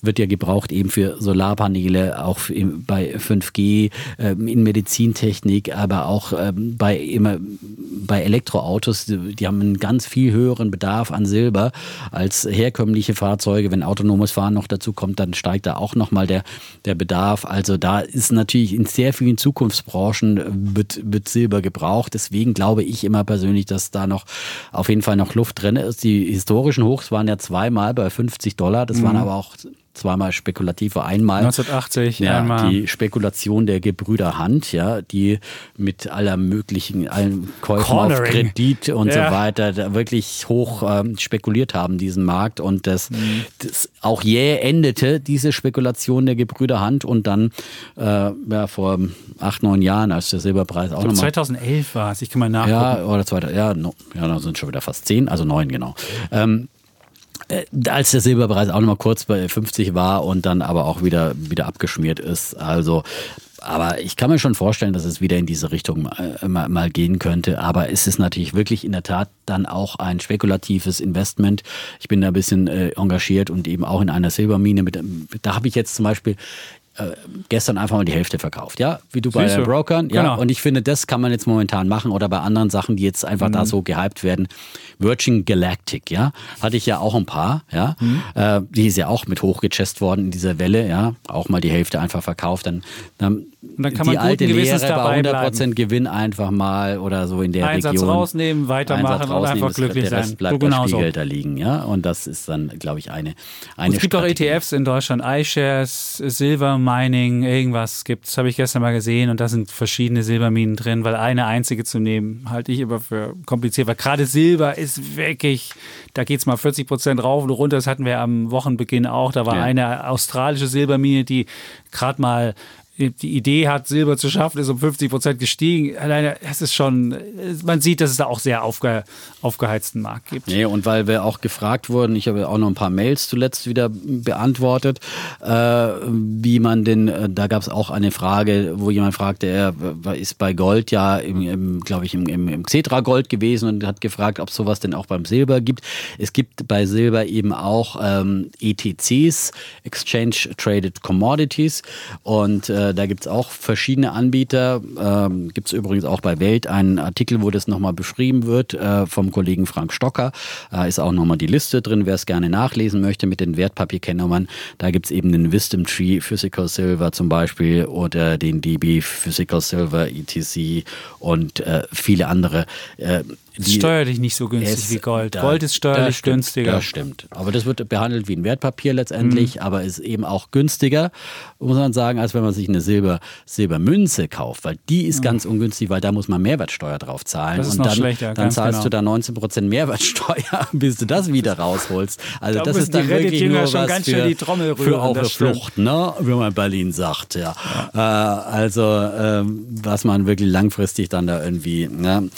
wird ja gebraucht eben für Solarpaneele, auch bei 5G, ähm, in Medizintechnik, aber auch ähm, bei, immer, bei Elektroautos. Die haben einen ganz viel höheren Bedarf an Silber als herkömmliche Fahrzeuge. Wenn autonomes Fahren noch dazu kommt, dann steigt da auch nochmal der, der Bedarf. Also da ist natürlich in sehr vielen Zukunftsbranchen wird, wird Silber gebraucht. Deswegen glaube ich immer persönlich, dass da noch auf jeden Fall noch Luft drin ist. Die historischen Hochs waren ja zweimal bei 50 Dollar. Das mhm. waren aber auch zweimal spekulativ war. Einmal 1980, ja, einmal. die Spekulation der Gebrüder Hand, ja, die mit aller möglichen, allen Käufen Cornering. auf Kredit und ja. so weiter wirklich hoch ähm, spekuliert haben, diesen Markt. Und das, mhm. das auch jäh endete, diese Spekulation der Gebrüder Hand und dann äh, ja, vor acht, neun Jahren, als der Silberpreis auch nochmal. 2011 war es, ich kann mal nachgucken. Ja, oder zweiter, ja, no, ja, da sind schon wieder fast zehn, also neun, genau. Ähm, äh, als der Silberpreis auch nochmal kurz bei 50 war und dann aber auch wieder, wieder abgeschmiert ist. Also aber ich kann mir schon vorstellen, dass es wieder in diese Richtung äh, mal, mal, gehen könnte. Aber es ist natürlich wirklich in der Tat dann auch ein spekulatives Investment. Ich bin da ein bisschen äh, engagiert und eben auch in einer Silbermine. Mit, da habe ich jetzt zum Beispiel äh, gestern einfach mal die Hälfte verkauft, ja, wie du bei Siehste. Brokern, ja. Genau. Und ich finde, das kann man jetzt momentan machen oder bei anderen Sachen, die jetzt einfach mhm. da so gehypt werden. Virgin Galactic, ja, hatte ich ja auch ein paar, ja, mhm. äh, die ist ja auch mit hochgechest worden in dieser Welle, ja, auch mal die Hälfte einfach verkauft, dann, dann und dann kann man die alte Lehre bei 100% bleiben. Gewinn einfach mal oder so in der Einsatz Region. rausnehmen, weitermachen und einfach glücklich der Rest sein. bleibt so genau Spielgeld da liegen, ja. Und das ist dann, glaube ich, eine, eine Es gibt Strategie. auch ETFs in Deutschland, iShares, Silver Mining, irgendwas gibt es, habe ich gestern mal gesehen und da sind verschiedene Silberminen drin, weil eine einzige zu nehmen, halte ich aber für kompliziert, weil gerade Silber ist wirklich, da geht es mal 40 Prozent rauf und runter, das hatten wir am Wochenbeginn auch, da war ja. eine australische Silbermine, die gerade mal die Idee hat, Silber zu schaffen, ist um 50 Prozent gestiegen. Alleine, es ist schon, man sieht, dass es da auch sehr aufge, aufgeheizten Markt gibt. Nee, und weil wir auch gefragt wurden, ich habe auch noch ein paar Mails zuletzt wieder beantwortet, äh, wie man denn, äh, da gab es auch eine Frage, wo jemand fragte, er ist bei Gold ja, glaube ich, im, im, im Xetra Gold gewesen und hat gefragt, ob sowas denn auch beim Silber gibt. Es gibt bei Silber eben auch ähm, ETCs, Exchange Traded Commodities und äh, äh, da gibt es auch verschiedene Anbieter. Ähm, gibt es übrigens auch bei Welt einen Artikel, wo das nochmal beschrieben wird äh, vom Kollegen Frank Stocker. Da ist auch nochmal die Liste drin, wer es gerne nachlesen möchte mit den Wertpapierkennnummern. Da gibt es eben den Wisdom Tree Physical Silver zum Beispiel oder den DB Physical Silver ETC und äh, viele andere. Äh, ist steuerlich nicht so günstig es, wie Gold. Da, Gold ist steuerlich stimmt, günstiger. Das stimmt. Aber das wird behandelt wie ein Wertpapier letztendlich, mhm. aber ist eben auch günstiger, muss man sagen, als wenn man sich eine Silber, Silbermünze kauft, weil die ist ganz ungünstig, weil da muss man Mehrwertsteuer drauf zahlen. Das ist und dann, schlechter, dann zahlst genau. du da 19 Prozent Mehrwertsteuer, bis du das wieder rausholst. Also Da das ist dann wirklich nur schon was für, die Trommel für der stimmt. Flucht, ne? wie man in Berlin sagt. Ja. Äh, also ähm, was man wirklich langfristig dann da irgendwie ne,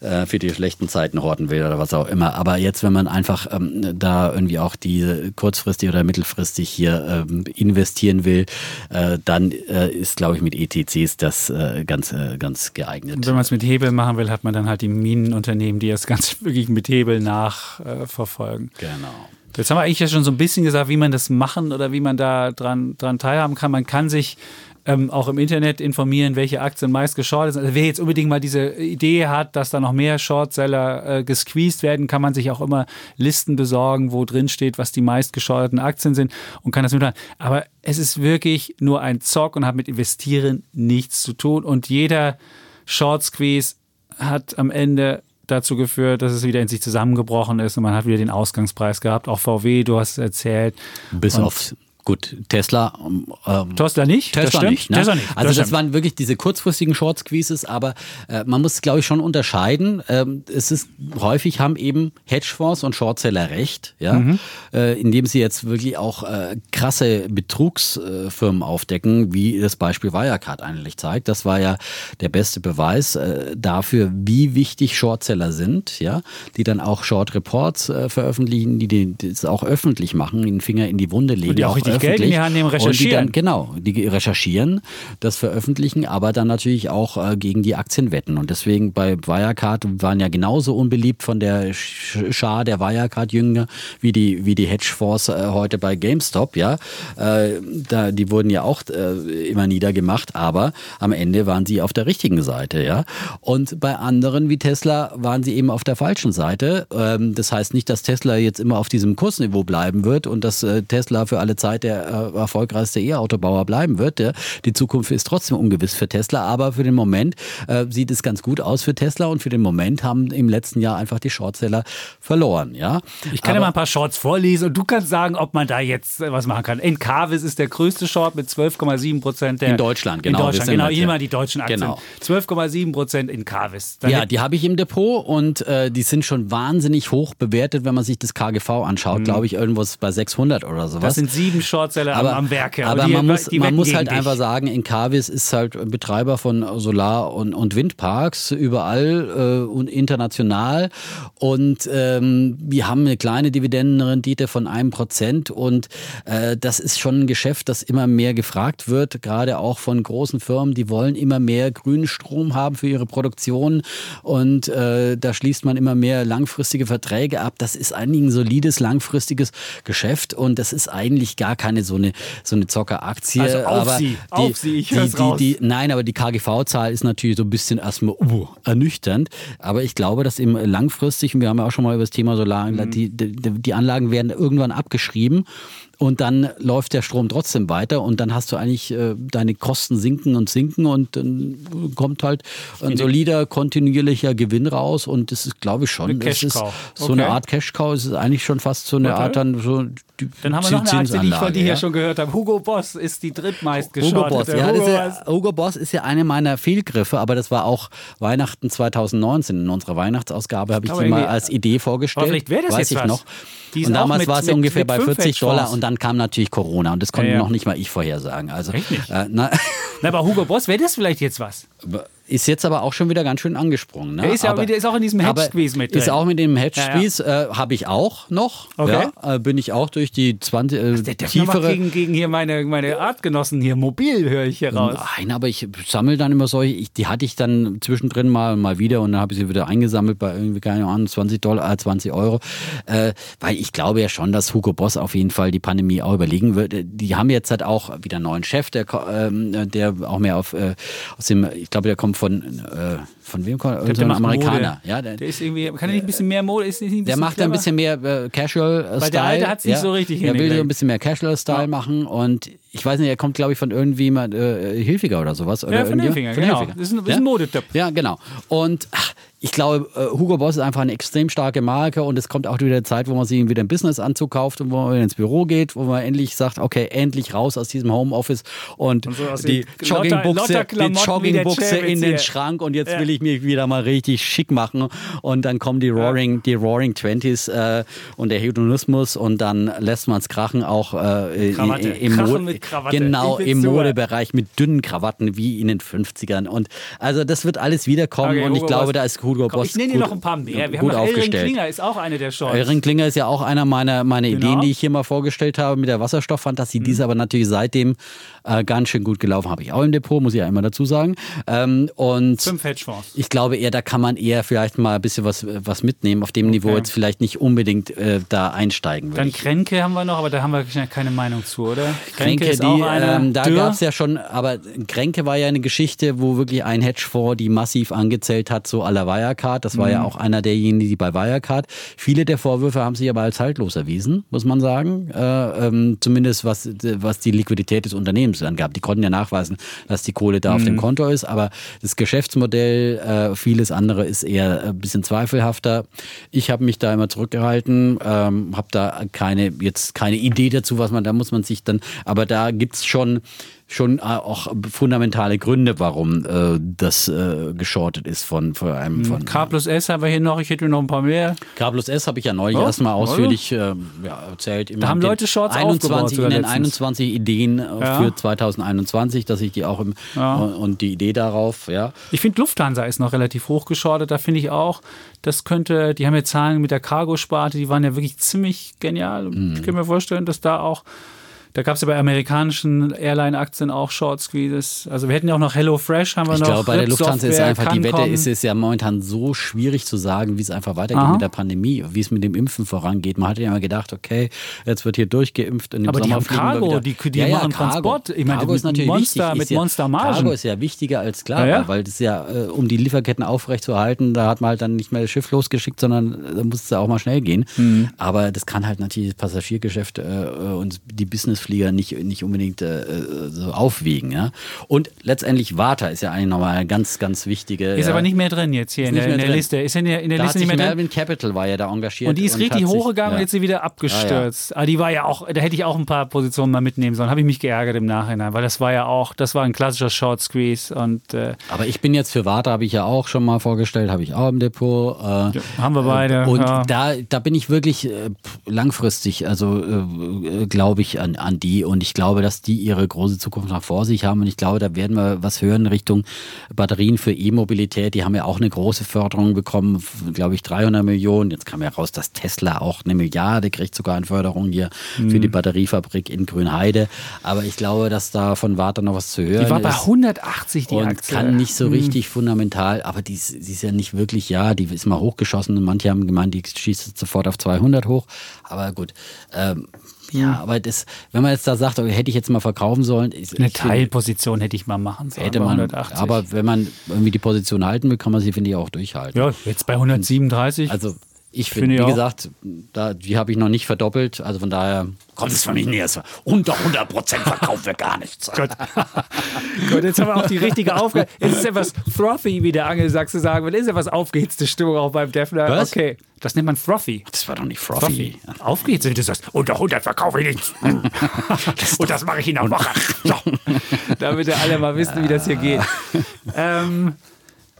äh, für die schlechten Zeiten horten will oder was auch immer. Aber jetzt, wenn man einfach ähm, da irgendwie auch die kurzfristig oder mittelfristig hier ähm, investieren will, äh, dann äh, ist, glaube ich, mit ETCs das äh, ganz, äh, ganz geeignet. Und wenn man es mit Hebel machen will, hat man dann halt die Minenunternehmen, die das Ganze wirklich mit Hebel nachverfolgen. Verfolgen. Genau. Jetzt haben wir eigentlich ja schon so ein bisschen gesagt, wie man das machen oder wie man da dran, dran teilhaben kann. Man kann sich ähm, auch im Internet informieren, welche Aktien meist geschortet sind. Also wer jetzt unbedingt mal diese Idee hat, dass da noch mehr Shortseller äh, gesqueezed werden, kann man sich auch immer Listen besorgen, wo drin steht, was die meist geschorteten Aktien sind und kann das mitmachen. Aber es ist wirklich nur ein Zock und hat mit Investieren nichts zu tun. Und jeder Short Squeeze hat am Ende dazu geführt, dass es wieder in sich zusammengebrochen ist und man hat wieder den Ausgangspreis gehabt. Auch VW, du hast es erzählt. Bis Und auf gut Tesla. Ähm, Tesla nicht? das Tesla stimmt. nicht. Ne? Tesla nicht. Also das stimmt. waren wirklich diese kurzfristigen Short Squeezes, aber äh, man muss, glaube ich, schon unterscheiden. Ähm, es ist häufig haben eben Hedgefonds und Shortseller recht, ja, Mhm. äh, indem sie jetzt wirklich auch äh, krasse Betrugsfirmen aufdecken, wie das Beispiel Wirecard eigentlich zeigt. Das war ja der beste Beweis äh, dafür, wie wichtig Shortseller sind, ja, die dann auch Short Reports äh, veröffentlichen, die, die das auch öffentlich machen, den Finger in die Wunde legen, die auch richtig Geld in die Hand nehmen, und die recherchieren. dann, genau, die recherchieren, das veröffentlichen, aber dann natürlich auch äh, gegen die Aktien wetten. Und deswegen bei Wirecard waren ja genauso unbeliebt von der Sch- Schar der Wirecard-Jünger wie die, wie die Hedgefonds äh, heute bei GameStop, ja. Äh, da, die wurden ja auch äh, immer niedergemacht, aber am Ende waren sie auf der richtigen Seite, ja. Und bei anderen wie Tesla waren sie eben auf der falschen Seite. Ähm, das heißt nicht, dass Tesla jetzt immer auf diesem Kursniveau bleiben wird und dass äh, Tesla für alle Zeit der äh, erfolgreichste E-Autobauer bleiben wird. Ja. Die Zukunft ist trotzdem ungewiss für Tesla, aber für den Moment äh, sieht es ganz gut aus für Tesla und für den Moment haben im letzten Jahr einfach die Shortseller verloren. Ja. Ich kann ja mal ein paar Shorts vorlesen und du kannst sagen, ob man da jetzt äh, was machen kann. Encarvis ist der größte Short mit 12,7 Prozent. In Deutschland, genau. In Deutschland, genau. ja. mal die deutschen Aktien. Genau. 12,7 Prozent in Carvis. Dann Ja, die habe ich im Depot und äh, die sind schon wahnsinnig hoch bewertet, wenn man sich das KGV anschaut. Glaube ich, irgendwo ist bei 600 oder sowas. Mhm. das sind sieben Shortseller am, am Werke. Aber Und die- man muss, die man muss halt dich. einfach sagen, Encarvis ist halt Betreiber von Solar- und, und Windparks überall äh, und international. Und ähm, wir haben eine kleine Dividendenrendite von einem Prozent. Und äh, das ist schon ein Geschäft, das immer mehr gefragt wird, gerade auch von großen Firmen. Die wollen immer mehr grünen Strom haben für ihre Produktion. Und äh, da schließt man immer mehr langfristige Verträge ab. Das ist eigentlich ein solides, langfristiges Geschäft. Und das ist eigentlich gar keine so eine, so eine Zockeraktie. Also auf aber sie, die, auf sie, ich die, raus. die, Nein, aber die KGV-Zahl ist natürlich so ein bisschen erstmal uh, ernüchternd. Aber ich glaube, dass eben langfristig, und wir haben ja auch schon mal über das Thema Solar, Mhm. die, die, die Anlagen werden irgendwann abgeschrieben. Und dann läuft der Strom trotzdem weiter und dann hast du eigentlich äh, deine Kosten sinken und sinken und dann kommt halt ein solider, kontinuierlicher Gewinn raus und das ist, glaube ich schon, Eine das ist so eine Okay. Art Cash-Cow, es ist eigentlich schon fast so eine Okay. Art dann so Dann haben wir noch eine Aktie, die ich von dir hier ja. schon gehört habe. Hugo Boss ist die drittmeist Hugo. Boss, ja, Hugo ja, Hugo Boss ist ja eine meiner Fehlgriffe, aber das war auch Weihnachten 2019. In unserer Weihnachtsausgabe habe ich die mal als Idee vorgestellt. Vielleicht wäre das weiß jetzt ich was. noch. Und damals mit- war es mit- ungefähr mit bei fünf 40 Dollar und dann kam natürlich Corona und das konnte Ja, ja. noch nicht mal ich vorhersagen. Also, Echt nicht? Äh, na, Na, aber Hugo Boss, wäre das vielleicht jetzt was? Ist jetzt aber auch schon wieder ganz schön angesprungen. Ne? Der ist ja aber, wieder- ist auch in diesem Hedge-Squeeze mit Ist drin. auch mit dem Ja, Hedge-Squeeze, äh, habe ich auch noch. Okay. Ja, äh, bin ich auch durch die 20 äh, Der noch mal tiefere gegen, gegen hier meine, meine Artgenossen hier mobil, höre ich hier raus. Nein, aber ich sammle dann immer solche, ich, die hatte ich dann zwischendrin mal mal wieder und dann habe ich sie wieder eingesammelt bei irgendwie, keine Ahnung, 20 Dollar, äh, 20 Euro. Äh, weil ich glaube ja schon, dass Hugo Boss auf jeden Fall die Pandemie auch überlegen wird. Die haben jetzt halt auch wieder einen neuen Chef, der, ähm, der auch mehr auf äh, aus dem, ich glaube, der kommt von äh, von wem kommt er? Irgend so ein Amerikaner. Mode. Ja, der, Der ist irgendwie, kann er nicht ein bisschen mehr Mode? Ist nicht ein der macht da ein clever? bisschen mehr äh, Casual-Style. Weil der Alte hat's nicht so richtig Er will ein bisschen mehr Casual-Style machen und ich weiß nicht, er kommt, glaube ich, von irgendwie mal äh, Hilfiger oder sowas. Oder Ja, von Hilfiger, genau. Das ist ein- ist ein Modetipp. Ja, genau. Und ach, ich glaube, äh, Hugo Boss ist einfach eine extrem starke Marke und es kommt auch wieder eine Zeit, wo man sich wieder einen Businessanzug kauft und wo man ins Büro geht, wo man endlich sagt, okay, endlich raus aus diesem Homeoffice und, und so die Joggingbuchse, die Joggingbuchse in den Schrank und jetzt ja. will ich mich wieder mal richtig schick machen und dann kommen die Roaring, ja. die Roaring Twenties äh, und der Hedonismus und dann lässt man es krachen auch äh, im, Mode, genau im Modebereich mit dünnen Krawatten wie in den 50ern und also das wird alles wiederkommen okay, und ich glaube, da ist Hugo Boss. Ich nenne dir noch ein paar mehr. Wir gut haben Elring Klinger ist auch eine der Shorts. Elring Klinger ist ja auch einer meiner, meiner genau. Ideen, die ich hier mal vorgestellt habe mit der Wasserstofffantasie. Mhm. Die ist aber natürlich seitdem äh, ganz schön gut gelaufen. Habe ich auch im Depot, muss ich ja immer dazu sagen. Ähm, und Fünf Hedgefonds. Ich glaube eher, da kann man eher vielleicht mal ein bisschen was, was mitnehmen. Auf dem okay. Niveau jetzt vielleicht nicht unbedingt äh, da einsteigen. Dann Kränke haben wir noch, aber da haben wir keine Meinung zu, oder? Kränke, Kränke ist die, auch eine ähm, da gab es ja schon, aber Kränke war ja eine Geschichte, wo wirklich ein Hedgefonds die massiv angezählt hat, so la Wirecard. Das war mhm. ja auch einer derjenigen, die bei Wirecard. Viele der Vorwürfe haben sich aber als haltlos erwiesen, muss man sagen. Äh, ähm, zumindest was, was die Liquidität des Unternehmens angab. Die konnten ja nachweisen, dass die Kohle da mhm. auf dem mhm. Konto ist, aber das Geschäftsmodell, äh, vieles andere ist eher ein bisschen zweifelhafter. Ich habe mich da immer zurückgehalten, ähm, habe da keine jetzt keine Idee dazu, was man, da muss man sich dann, aber da gibt es schon schon äh, auch fundamentale Gründe, warum äh, das äh, geschortet ist von, von einem. Hm, von, K plus S haben wir hier noch, ich hätte noch ein paar mehr. K plus S habe ich ja neulich oh, erstmal ausführlich äh, ja, erzählt. da haben Leute Shorts 21, in den 21 Ideen äh, ja. für 2021, dass ich die auch im ja. und die Idee darauf, ja. Ich finde Lufthansa ist noch relativ hoch geschortet, da finde ich auch, das könnte, die haben ja Zahlen mit der Cargo-Sparte, die waren ja wirklich ziemlich genial. Mhm. Ich kann mir vorstellen, dass da auch da gab es ja bei amerikanischen Airline-Aktien auch Short Squeezes. Also wir hätten ja auch noch Hello Fresh, haben wir ich noch. Ich glaube, bei der Lufthansa ist einfach die Wette, ist es ja momentan so schwierig zu sagen, wie es einfach weitergeht Aha. mit der Pandemie, wie es mit dem Impfen vorangeht. Man hatte ja immer gedacht, okay, jetzt wird hier durchgeimpft und im Aber Sommer die haben Cargo, die, die ja, ja, machen Cargo. Transport. Ich meine, Cargo ist natürlich Monster, wichtig. mit ja, Monster Margen. Cargo ist ja wichtiger als klar, ja, weil das ja, äh, um die Lieferketten aufrechtzuerhalten, da hat man halt dann nicht mehr das Schiff losgeschickt, sondern da muss es ja auch mal schnell gehen. Mhm. Aber das kann halt natürlich das Passagiergeschäft äh, und die Businessflieger nicht, nicht nicht unbedingt äh, so aufwiegen. Ja? Und letztendlich Warta ist ja eigentlich nochmal eine ganz, ganz wichtige. Ist ja, aber nicht mehr drin jetzt hier in der, in der, Liste. Ist in der, in der da Liste nicht mehr drin. Melvin Capital war ja da engagiert. Und die ist und richtig hochgegangen ja. und jetzt sie wieder abgestürzt. Ah. Aber die war ja auch, da hätte ich auch ein paar Positionen mal mitnehmen sollen. Habe ich mich geärgert im Nachhinein, weil das war ja auch, das war ein klassischer Short Squeeze. Und, äh, aber ich bin jetzt für Warta, habe ich ja auch schon mal vorgestellt, habe ich auch im Depot. Äh, ja, haben wir beide. Und da, da bin ich wirklich äh, langfristig, also äh, glaube ich an, an die und ich glaube, dass die ihre große Zukunft noch vor sich haben. Und ich glaube, da werden wir was hören Richtung Batterien für E-Mobilität. Die haben ja auch eine große Förderung bekommen, glaube ich 300 Millionen. Jetzt kam ja raus, dass Tesla auch eine Milliarde kriegt, sogar an Förderung hier mhm. für die mhm. Batteriefabrik in Grünheide. Aber ich glaube, dass da von Warta noch was zu hören ist. Die war bei 180 die und Aktie. kann nicht so mhm. richtig mhm. fundamental, aber die, die ist ja nicht wirklich, ja, die ist mal hochgeschossen. Manche haben gemeint, die schießt sofort auf 200 hoch. Aber gut, ähm, ja, aber das, wenn man jetzt da sagt, okay, hätte ich jetzt mal verkaufen sollen. Ich, Eine Teilposition hätte ich mal machen sollen. Hätte man, 180. aber wenn man irgendwie die Position halten will, kann man sie, finde ich, auch durchhalten. Ja, jetzt bei 137. Also ich finde, wie auch. gesagt, da, die habe ich noch nicht verdoppelt. Also von daher kommt es von mir näher. Unter 100 Prozent verkaufen wir gar nichts. Gut. Gut, jetzt haben wir auch die richtige Aufgabe. Es ist etwas frothy, wie der Angelsachse sagen will. Es ist etwas aufgehitzte Stimmung auch beim Defner. Was? Okay. Das nennt man frothy. Das war doch nicht frothy. frothy. Aufgehitzt, wenn du sagst, unter 100 verkaufe ich nichts. Und das mache ich in der Woche. So. Damit wir alle mal wissen, wie das hier geht. Ähm,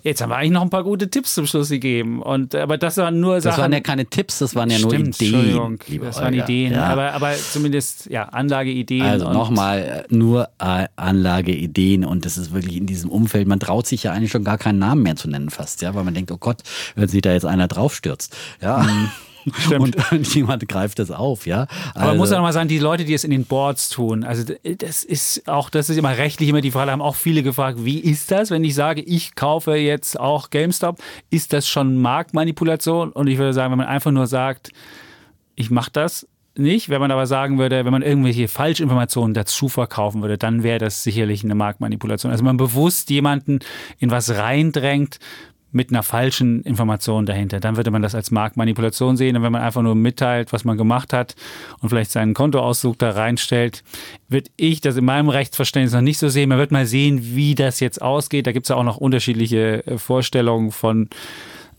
Jetzt haben wir eigentlich noch ein paar gute Tipps zum Schluss gegeben. Und, aber das waren nur Sachen. Das waren ja keine Tipps, das waren ja Stimmt, nur Ideen. Entschuldigung, das waren Olga. Ideen. Ja. Aber, aber zumindest ja, Anlageideen. Also nochmal, nur äh, Anlageideen. Und das ist wirklich in diesem Umfeld, man traut sich ja eigentlich schon gar keinen Namen mehr zu nennen fast, ja, weil man denkt, oh Gott, wenn sich da jetzt einer draufstürzt. Ja. Mhm. Stimmt. Und jemand greift das auf, ja. Also, Aber man muss ja nochmal sagen, die Leute, die es in den Boards tun, also das ist auch, das ist immer rechtlich immer die Frage, haben auch viele gefragt, wie ist das, wenn ich sage, ich kaufe jetzt auch GameStop, ist das schon Marktmanipulation? Und ich würde sagen, wenn man einfach nur sagt, ich mache das, nicht. Wenn man aber sagen würde, wenn man irgendwelche Falschinformationen dazu verkaufen würde, dann wäre das sicherlich eine Marktmanipulation. Also man bewusst jemanden in was reindrängt, mit einer falschen Information dahinter. Dann würde man das als Marktmanipulation sehen. Und wenn man einfach nur mitteilt, was man gemacht hat und vielleicht seinen Kontoauszug da reinstellt, würde ich das in meinem Rechtsverständnis noch nicht so sehen. Man wird mal sehen, wie das jetzt ausgeht. Da gibt es ja auch noch unterschiedliche äh, Vorstellungen von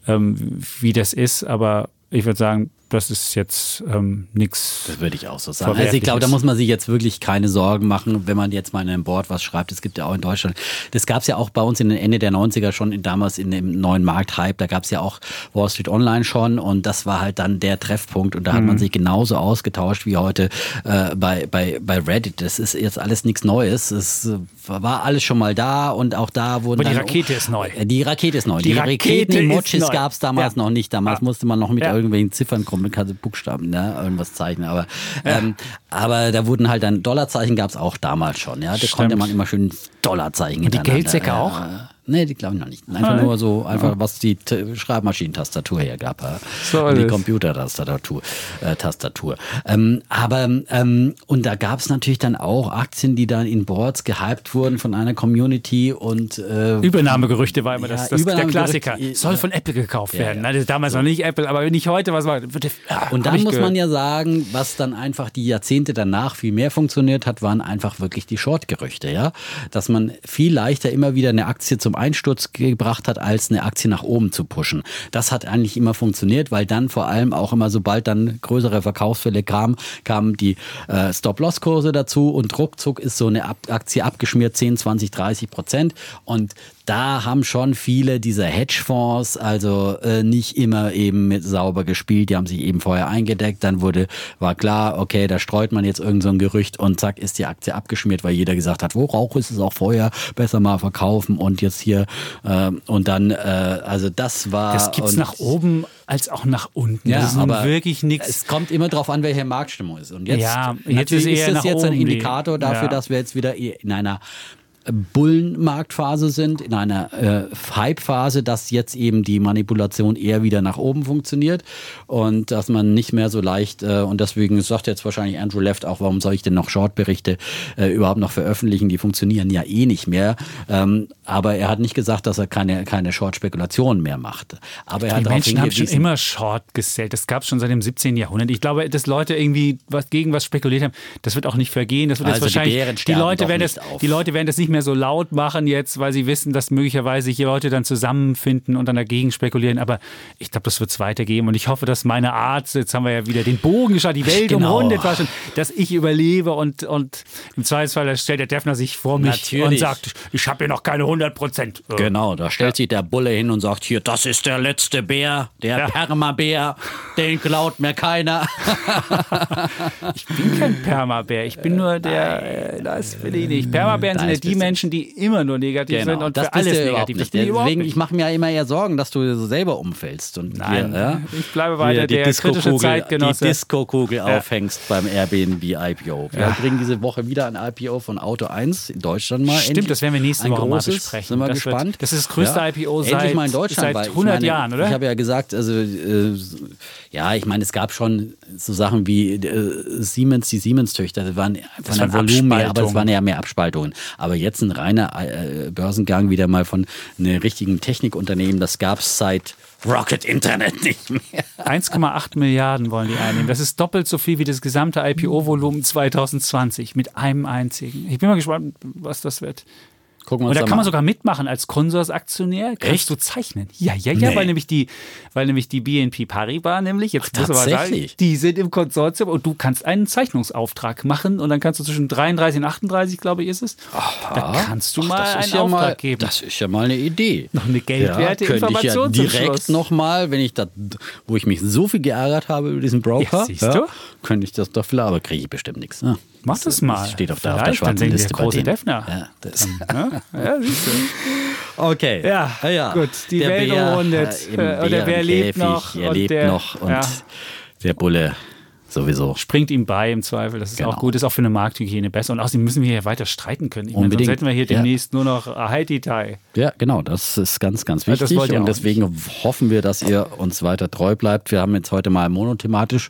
ähm, wie das ist, aber ich würde sagen, das ist jetzt ähm, nichts. Das würde ich auch so sagen. Also ich glaube, da muss man sich jetzt wirklich keine Sorgen machen, wenn man jetzt mal in einem Board was schreibt. Es gibt ja auch in Deutschland, das gab es ja auch bei uns in den Ende der 90er schon, in, damals in dem neuen Markthype, da gab es ja auch Wall Street Online schon und das war halt dann der Treffpunkt und da mhm. hat man mhm. sich genauso ausgetauscht wie heute äh, bei, bei, bei Reddit. Das ist jetzt alles nichts Neues. Es war alles schon mal da und auch da wurden. Aber die Rakete ist neu. Die Rakete ist neu. Die, die Raketen-Emojis gab es damals ja. noch nicht. Damals ja. musste man noch mit ja. irgendwelchen Ziffern kommen, mit Buchstaben, ne? irgendwas zeichnen. Aber, ähm, aber da wurden halt dann Dollarzeichen gab es auch damals schon. Ja? Da Stimmt. konnte man immer schön Dollarzeichen Und die Geldsäcke auch? Nee, die glaube ich noch nicht. Einfach nur so, einfach was die T Schreibmaschinentastatur hergab. So die Computertastatur. Äh, Tastatur. Ähm, aber, ähm, und da gab es natürlich dann auch Aktien, die dann in Boards gehypt wurden von einer Community und äh, Übernahmegerüchte war immer ja, das, das der Klassiker. Soll von Apple gekauft werden. Ja, ja. damals so. noch nicht Apple, aber nicht heute, was war. Ja, und dann muss gehört. man ja sagen, was dann einfach die Jahrzehnte danach viel mehr funktioniert hat, waren einfach wirklich die Short-Gerüchte, ja. Dass man viel leichter immer wieder eine Aktie zum zum Einsturz gebracht hat, als eine Aktie nach oben zu pushen. Das hat eigentlich immer funktioniert, weil dann vor allem auch immer, sobald dann größere Verkaufsfälle kamen, kamen die äh, Stop-Loss-Kurse dazu und ruckzuck ist so eine Aktie abgeschmiert 10, 20, 30 Prozent. Und da haben schon viele dieser Hedgefonds also äh, nicht immer eben mit sauber gespielt. Die haben sich eben vorher eingedeckt. Dann wurde, war klar, okay, da streut man jetzt irgend so ein Gerücht und zack, ist die Aktie abgeschmiert, weil jeder gesagt hat, wo Rauch ist es auch vorher, besser mal verkaufen und jetzt hier äh, und dann, äh, also das war. Das gibt's nach oben als auch nach unten. Ja, das ist aber wirklich nichts. Es kommt immer darauf an, welche Marktstimmung ist. Und jetzt, ja, jetzt ist, ist das jetzt ein Indikator dafür, ja. dass wir jetzt wieder in einer Bullenmarktphase sind, in einer äh, Hype-Phase, dass jetzt eben die Manipulation eher wieder nach oben funktioniert und dass man nicht mehr so leicht, äh, und deswegen sagt jetzt wahrscheinlich Andrew Left auch, warum soll ich denn noch Short-Berichte äh, überhaupt noch veröffentlichen? Die funktionieren ja eh nicht mehr. Ähm, aber er hat nicht gesagt, dass er keine, keine Short-Spekulationen mehr macht. Aber er die hat Menschen haben schon immer Short gesellt. Das gab es schon seit dem 17. Jahrhundert. Ich glaube, dass Leute irgendwie was gegen was spekuliert haben, das wird auch nicht vergehen. Das wird also jetzt wahrscheinlich, die, die Leute werden das, die Leute werden das nicht mehr so laut machen jetzt, weil sie wissen, dass möglicherweise hier Leute dann zusammenfinden und dann dagegen spekulieren. Aber ich glaube, das wird es weitergeben. Und ich hoffe, dass meine Art, jetzt haben wir ja wieder den Bogen geschaut, die Welt genau. umrundet war schon, dass ich überlebe und, und im Zweifelsfall stellt der Defner sich vor mich Natürlich. und sagt, ich habe hier noch keine 100 Prozent. Genau, da stellt ja. sich der Bulle hin und sagt, hier, das ist der letzte Bär, der ja. Permabär, den klaut mir keiner. ich bin kein Permabär, ich bin nur der, äh, das will ich nicht. Permabären sind ja die Menschen, die immer nur negativ genau, sind und das für alles negativ. Nicht. Deswegen, ich mache mir ja immer eher Sorgen, dass du so selber umfällst. Und Nein, wir, ja, ich bleibe weiter der kritische Zeitgenosse. Die Disco-Kugel ja. aufhängst beim Airbnb IPO. Wir ja. kriegen diese Woche wieder ein IPO von Auto 1 in Deutschland mal. Stimmt, das werden wir nächste Woche großes, mal besprechen. Sind wir das gespannt. Wird, das ist das größte IPO seit, mal in Deutschland, seit 100 meine, Jahren, oder? Ich habe ja gesagt, also äh, ja, ich meine, es gab schon so Sachen wie äh, Siemens, die Siemens-Töchter, das waren von der Volumen mehr, aber es waren ja mehr Abspaltungen. Aber jetzt ein reiner äh, Börsengang wieder mal von einem richtigen Technikunternehmen, das gab es seit Rocket Internet nicht mehr. 1,8 Milliarden wollen die einnehmen. Das ist doppelt so viel wie das gesamte IPO-Volumen 2020 mit einem einzigen. Ich bin mal gespannt, was das wird. Gucken wir uns Und da kann man sogar mitmachen als Konsorsaktionär. Kannst Echt? du zeichnen? Ja, ja, ja, nee. weil nämlich die, weil nämlich die BNP Paribas nämlich jetzt Ach, muss aber sagen, die sind im Konsortium und du kannst einen Zeichnungsauftrag machen und dann kannst du zwischen 33 und 38, glaube ich, ist es. Aha. Da kannst du Ach, mal einen ja Auftrag mal, geben. Das ist ja mal eine Idee. Noch eine geldwerte ja, Information ich ja direkt nochmal, wenn ich da, wo ich mich so viel geärgert habe über diesen Broker, ja, siehst du? könnte ich das doch vielleicht, aber kriege ich bestimmt nichts. Ne? Mach das mal. Steht auf der, auf der schwarzen Liste. Große Defner. Ja, das. ja, ja, siehst du. Okay. Ja, ja. gut. Die der Welt Bär, umrundet. Äh, oder wer lebt noch? Er lebt noch und der Bulle sowieso. Springt ihm bei im Zweifel. Das ist genau. auch gut, ist auch für eine Markthygiene besser. Und außerdem müssen wir hier weiter streiten können. Ich Unbedingt. Meine, sonst hätten wir hier demnächst nur noch Haiti-Tai. Ja, genau. Das ist ganz, ganz wichtig. Ja, und deswegen nicht. hoffen wir, dass ihr uns weiter treu bleibt. Wir haben jetzt heute mal monothematisch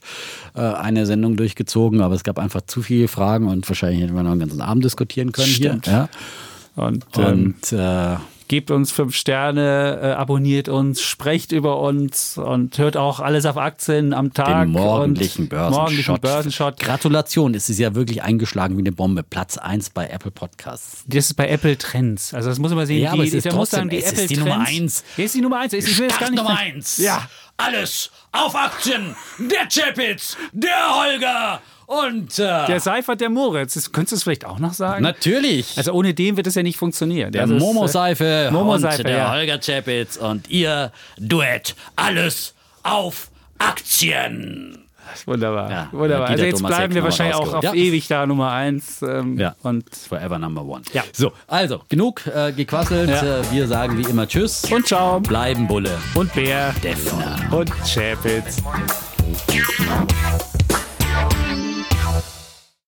äh, eine Sendung durchgezogen, aber es gab einfach zu viele Fragen und wahrscheinlich hätten wir noch einen ganzen Abend diskutieren können Stimmt. hier. Ja. Und, ähm, und äh, gebt uns fünf Sterne, äh, abonniert uns, sprecht über uns und hört auch alles auf Aktien am Tag. Den morgendlichen und Börsenshot. Morgendlichen Börsenshot. Gratulation, es ist ja wirklich eingeschlagen wie eine Bombe. Platz 1 bei Apple Podcasts. Das ist bei Apple Trends. Also das muss man sehen. Ja, die, aber es ist trotzdem- sagen, die es ist Apple die Trends. Nummer eins. Hier ist die Nummer eins. Ich will das gar nicht Nummer 1. Ja. Alles auf Aktien. Der Chapitz, der Holger und äh, Der Seifert, der Moritz. Das, könntest du es vielleicht auch noch sagen? natürlich. Also ohne den wird es ja nicht funktionieren. der also Momo-Seife Momo-Seife, und der ja. Holger Chapitz und ihr Duett. Alles auf Aktien. Wunderbar. Ja, Wunderbar. Also jetzt Thomas bleiben wir wahrscheinlich auch auf Ja. ewig da Nummer eins. Ähm, Ja. Und, Forever number one. Ja. So, also, genug äh, gequasselt. Ja. Äh, wir sagen wie immer Tschüss. und Schaum. bleiben Bulle. Und Bär. Defner. Und Chapitz.